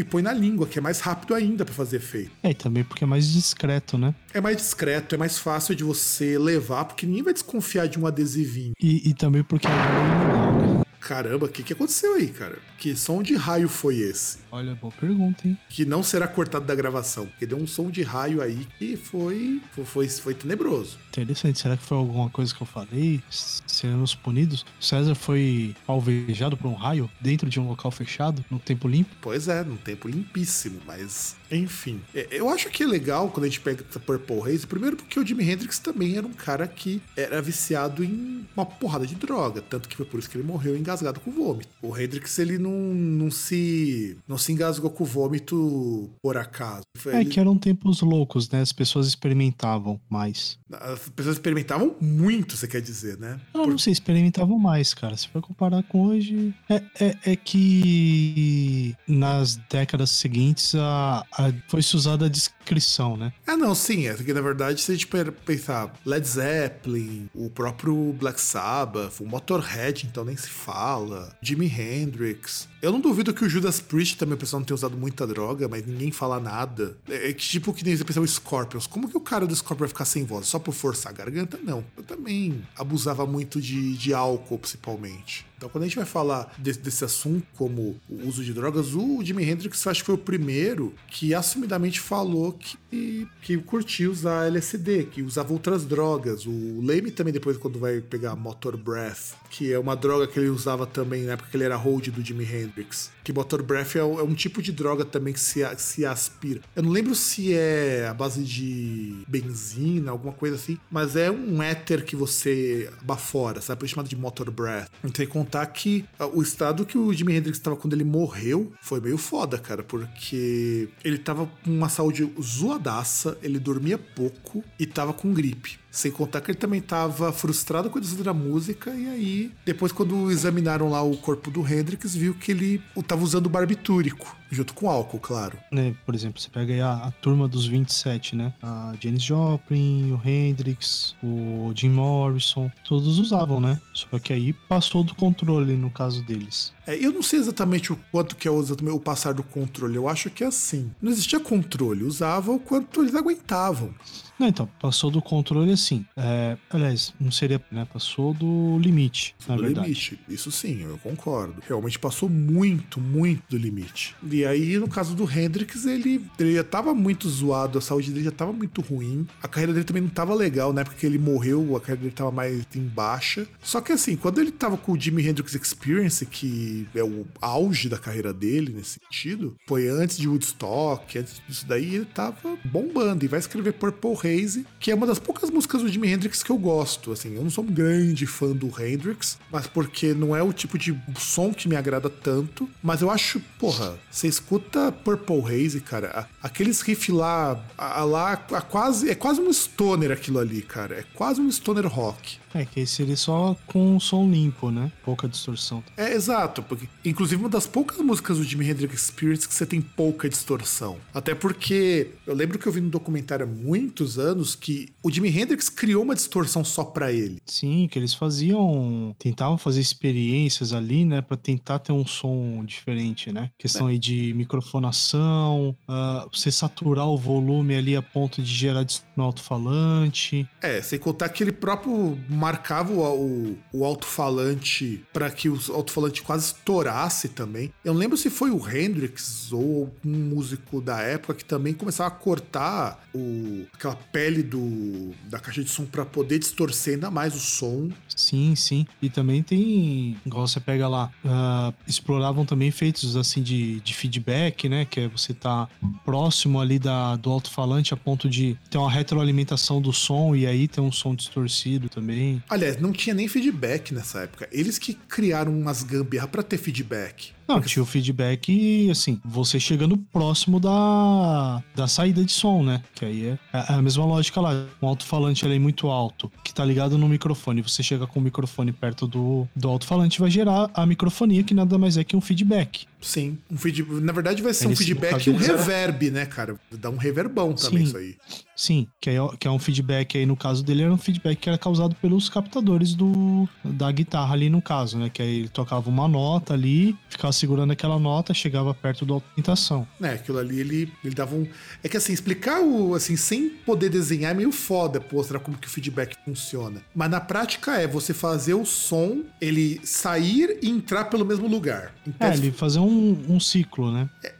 e põe na língua, que é mais rápido ainda para fazer efeito. É, e também porque é mais discreto, né? É mais discreto, é mais fácil de você levar, porque ninguém vai desconfiar de um adesivinho. E, e também porque é legal, né? Caramba, o que, que aconteceu aí, cara? Que som de raio foi esse? Olha, boa pergunta, hein? Que não será cortado da gravação, porque deu um som de raio aí que foi, foi, foi, foi tenebroso. Interessante, será que foi alguma coisa que eu falei? Seremos punidos? César foi alvejado por um raio dentro de um local fechado, no tempo limpo? Pois é, num tempo limpíssimo, mas enfim. Eu acho que é legal quando a gente pega Purple Haze, primeiro porque o Jimi Hendrix também era um cara que era viciado em uma porrada de droga, tanto que foi por isso que ele morreu engasgado com vômito. O Hendrix, ele não, não se não se engasgou com vômito por acaso. Foi é ele... que eram tempos loucos, né? As pessoas experimentavam mais. As pessoas experimentavam muito, você quer dizer, né? Não, por... não sei, experimentavam mais, cara. Se for comparar com hoje, é, é, é que nas décadas seguintes a, a foi-se usada a descrição, né? Ah, não, sim. É que na verdade, se a gente pensar Led Zeppelin, o próprio Black Sabbath, o Motorhead, então nem se fala, Jimi Hendrix. Eu não duvido que o Judas Priest também o pessoal não tenha usado muita droga, mas ninguém fala nada. É, é tipo que nem você pensa o Scorpions. Como que o cara do Scorpion vai ficar sem voz? Só por forçar a garganta? Não. Eu também abusava muito de, de álcool, principalmente. Então, quando a gente vai falar desse, desse, assunto, como o uso de drogas, o Jimi Hendrix acho que foi o primeiro que assumidamente falou que, que curtia usar LSD, que usava outras drogas. O Leme também, depois, quando vai pegar Motor Breath, que é uma droga que ele usava também na época que ele era hold do Jimi Hendrix. Que Motor Breath é, é um tipo de droga também que se, se aspira. Eu não lembro se é a base de benzina, alguma coisa assim, mas é um éter que você bafora, sabe? Isso chamado de Motor Breath. Então, contar que ah, o estado que o Jimi Hendrix estava quando ele morreu foi meio foda, cara, porque ele tava com uma saúde zoadaça, ele dormia pouco e tava com gripe. Sem contar que ele também estava frustrado com a da música, e aí, depois, quando examinaram lá o corpo do Hendrix, viu que ele estava usando barbitúrico, junto com álcool, claro. É, por exemplo, você pega aí a, a, turma dos 27, né? A Janis Joplin, o Hendrix, o Jim Morrison, todos usavam, né? Só que aí passou do controle no caso deles. É, eu não sei exatamente o quanto que é o, passar do controle, eu acho que é assim. Não existia controle, usavam o quanto eles aguentavam. Não, então, passou do controle assim. É, aliás, não seria, né? Passou do limite, na do verdade. limite, isso sim, eu concordo. Realmente passou muito, muito do limite. E aí, no caso do Hendrix, ele, ele já tava muito zoado, a saúde dele já tava muito ruim. A carreira dele também não tava legal, né? Porque ele morreu, a carreira dele tava mais em baixa. Só que assim, quando ele tava com o Jimi Hendrix Experience, que é o auge da carreira dele nesse sentido, foi antes de Woodstock, antes disso daí, ele tava bombando. E vai escrever Purple Rain Haze, que é uma das poucas músicas do Jimi Hendrix que eu gosto. Assim, eu não sou um grande fã do Hendrix, mas porque não é o tipo de som que me agrada tanto. Mas eu acho, porra, você escuta Purple Haze, cara, aqueles riffs lá, lá quase, é quase um stoner aquilo ali, cara. É quase um stoner rock. É, que seria só com um som limpo, né? Pouca distorção. É, exato. Porque, inclusive, uma das poucas músicas do Jimi Hendrix Experience que você tem pouca distorção. Até porque eu lembro que eu vi no documentário há muitos anos que o Jimi Hendrix criou uma distorção só para ele. Sim, que eles faziam. Tentavam fazer experiências ali, né? Pra tentar ter um som diferente, né? Questão é. aí de microfonação, uh, você saturar o volume ali a ponto de gerar no alto-falante. É, sem contar que ele próprio marcava o, o, o alto-falante para que o alto-falante quase estourasse também. Eu não lembro se foi o Hendrix ou algum músico da época que também começava a cortar o, aquela pele do, da caixa de som para poder distorcer ainda mais o som. Sim, sim. E também tem, igual você pega lá, uh, exploravam também efeitos assim de, de feedback, né? Que é você tá próximo ali da, do alto-falante a ponto de ter uma retroalimentação do som e aí ter um som distorcido também. Aliás, não tinha nem feedback nessa época. Eles que criaram umas gambiarra para ter feedback. Não, tinha o feedback, assim, você chegando próximo da, da saída de som, né? Que aí é, é a mesma lógica lá. Um alto-falante ali muito alto, que tá ligado no microfone, você chega com o microfone perto do, do alto-falante, vai gerar a microfonia, que nada mais é que um feedback. Sim, um feed... na verdade vai ser um feedback e um é- reverb, né, cara? Dá um reverbão também Sim. isso aí. Sim, que é, que é um feedback aí, no caso dele, era um feedback que era causado pelos captadores do, da guitarra ali, no caso, né? Que aí ele tocava uma nota ali, ficava segurando aquela nota, chegava perto da aumentação. É, aquilo ali ele, ele dava um. É que assim, explicar o. assim, sem poder desenhar é meio foda mostrar como que o feedback funciona. Mas na prática é você fazer o som, ele sair e entrar pelo mesmo lugar. Então, É, ele fazer um, um ciclo, né? É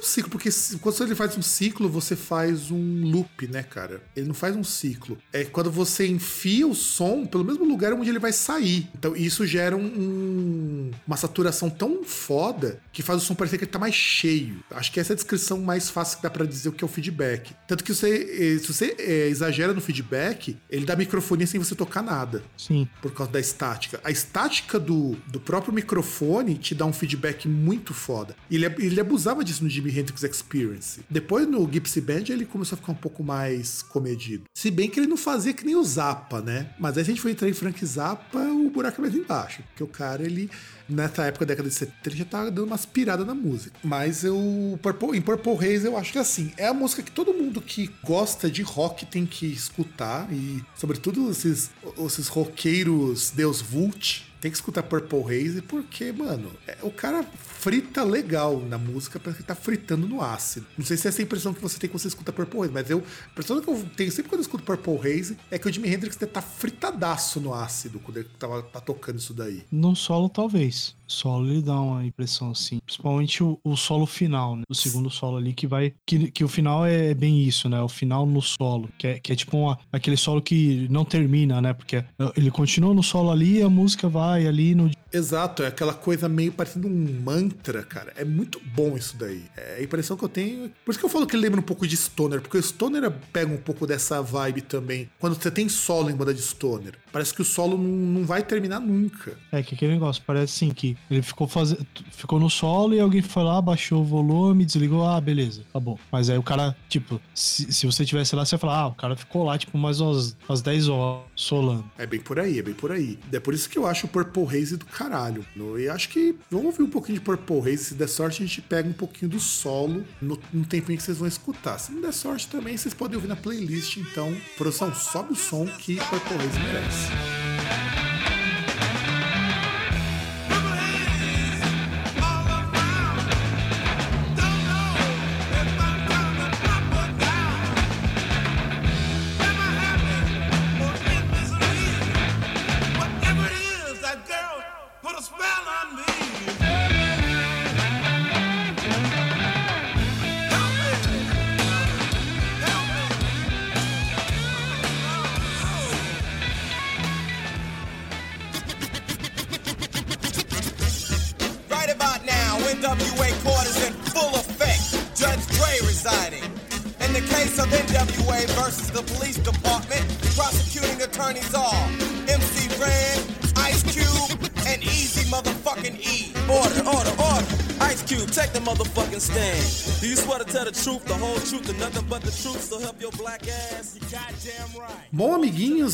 um ciclo, porque quando ele faz um ciclo, você faz um loop, né, cara? Ele não faz um ciclo. É quando você enfia o som pelo mesmo lugar onde ele vai sair. Então isso gera um- um- uma saturação tão foda que faz o som parecer que ele tá mais cheio. Acho que essa é a descrição mais fácil que dá pra dizer o que é o feedback. Tanto que você, se você eh, exagera no feedback, ele dá microfonia sem você tocar nada Sim. por causa da estática. A estática do, do próprio microfone te dá um feedback muito foda. Ele, ele abusava disso no Jimi Hendrix Experience. Depois no Gypsy Band ele começou a ficar um pouco mais comedido. Se bem que ele não fazia que nem o Zappa, né? Mas aí a gente for entrar em Frank Zappa, o buraco é mais embaixo. Porque o cara, ele, nessa época, década de 70, ele já tava dando umas piradas na música. Mas eu, em Purple Haze eu acho que assim, é a música que todo mundo que gosta de rock tem que escutar. E sobretudo esses, esses roqueiros Deus Vult. Tem que escutar Purple Haze porque, mano, é- o cara frita legal na música, parece que tá fritando no ácido. Não sei se é essa impressão que você tem quando você escuta Purple Haze, mas eu, a impressão que eu tenho sempre quando eu escuto Purple Haze é que o Jimi Hendrix tá fritadaço no ácido quando ele tava, tá tocando isso daí. No solo, talvez. Solo ele dá uma impressão assim. Principalmente o, o solo final, né? O segundo solo ali que vai. Que, que o final é bem isso, né? O final no solo. Que é, que é tipo uma- aquele solo que não termina, né? Porque ele continua no solo ali e a música vai ali no. Exato, é aquela coisa meio parecendo um mantra, cara. É muito bom isso daí. É a impressão que eu tenho. Por isso que eu falo que lembra um pouco de Stoner, porque o Stoner pega um pouco dessa vibe também. Quando você tem solo em banda de Stoner, parece que o solo não, não vai terminar nunca. É que aquele negócio, parece assim que ele ficou fazendo. Ficou no solo e alguém foi lá, baixou o volume, desligou, ah, beleza, acabou. Mas aí o cara, tipo, se, se você tivesse lá, você ia falar, ah, o cara ficou lá, tipo, mais umas, umas 10 horas solando. É bem por aí, é bem por aí. É por isso que eu acho o Purple Haze do caralho. E acho que vamos ouvir um pouquinho de Purple Haze. Se der sorte, a gente pega um pouquinho do solo no, no tempinho que vocês vão escutar. Se não der sorte também, vocês podem ouvir na playlist. Então, produção, sobe o som que Purple Haze merece. Peace.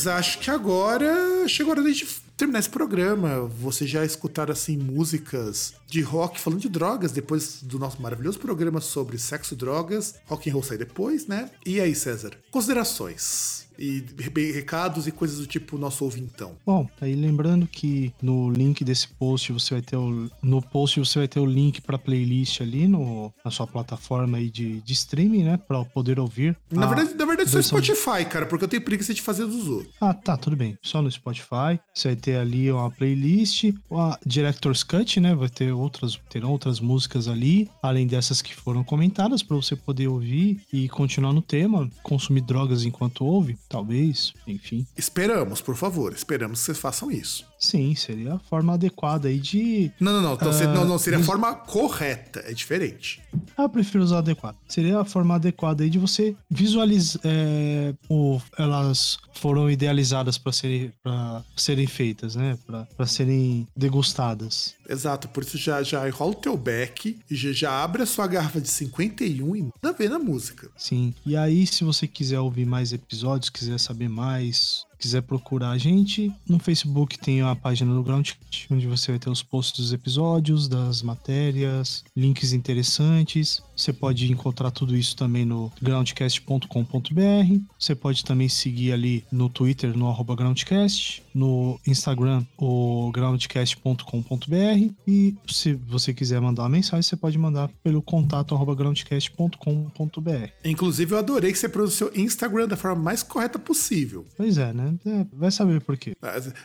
Amiguinhos, acho que agora chegou a hora de terminar esse programa. Vocês já escutaram, assim, músicas de rock falando de drogas depois do nosso maravilhoso programa sobre sexo e drogas. Rock and roll sai depois, né? E aí, César? Considerações. E re- recados e coisas do tipo nosso ouvintão. Bom, aí lembrando que no link desse post você vai ter o no post você vai ter o link para playlist ali no, na sua plataforma aí de, de streaming, né, para poder ouvir. Na verdade, na verdade, só Spotify, cara, porque eu tenho preguiça de fazer dos outros. Ah, tá, tudo bem. Só no Spotify. Você vai ter ali uma playlist, a Director's Cut, né? Vai ter outras, terão outras músicas ali, além dessas que foram comentadas, para você poder ouvir e continuar no tema, consumir drogas enquanto ouve, talvez, enfim. Esperamos, por favor, esperamos que vocês façam isso. Sim, seria a forma adequada aí de. Não, não, não. Então, se- Ah, não, não, seria a vis- forma correta. É diferente. Ah, eu prefiro usar adequado. Seria a forma adequada aí de você visualizar. É, o, elas foram idealizadas para serem, pra serem feitas, né? Para serem degustadas. Exato, por isso já, já enrola o teu back e já, já abre a sua garrafa de 51 e manda ver na música. Sim. E aí, se você quiser ouvir mais episódios, quiser saber mais, quiser procurar a gente, no Facebook tem a página do Groundcast, onde você vai ter os posts dos episódios, das matérias, links interessantes. Você pode encontrar tudo isso também no groundcast.com.br. Você pode também seguir ali no Twitter, no arroba groundcast, no Instagram, o groundcast.com.br. E se você quiser mandar uma mensagem, você pode mandar pelo contato arroba groundcast.com.br. Inclusive, eu adorei que você pronunciou Instagram da forma mais correta possível. Pois é, né? É, vai saber por quê.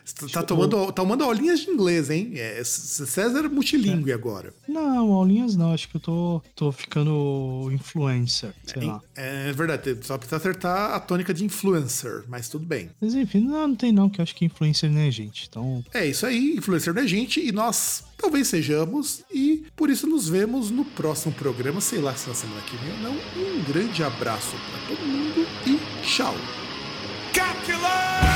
Você tá tomando, tá tomando aulinhas de inglês, hein? É, César é multilingüe agora. Não, aulinhas não. Acho que eu tô, tô ficando influencer, sei lá. É verdade, só precisa acertar a tônica de influencer, mas tudo bem. Mas enfim, não, não tem não, que eu acho que influencer não é gente. Então, É isso aí, influencer da gente e nós talvez sejamos e por isso nos vemos no próximo programa, sei lá se na semana que vem ou não. Um grande abraço pra todo mundo e tchau. Calculus!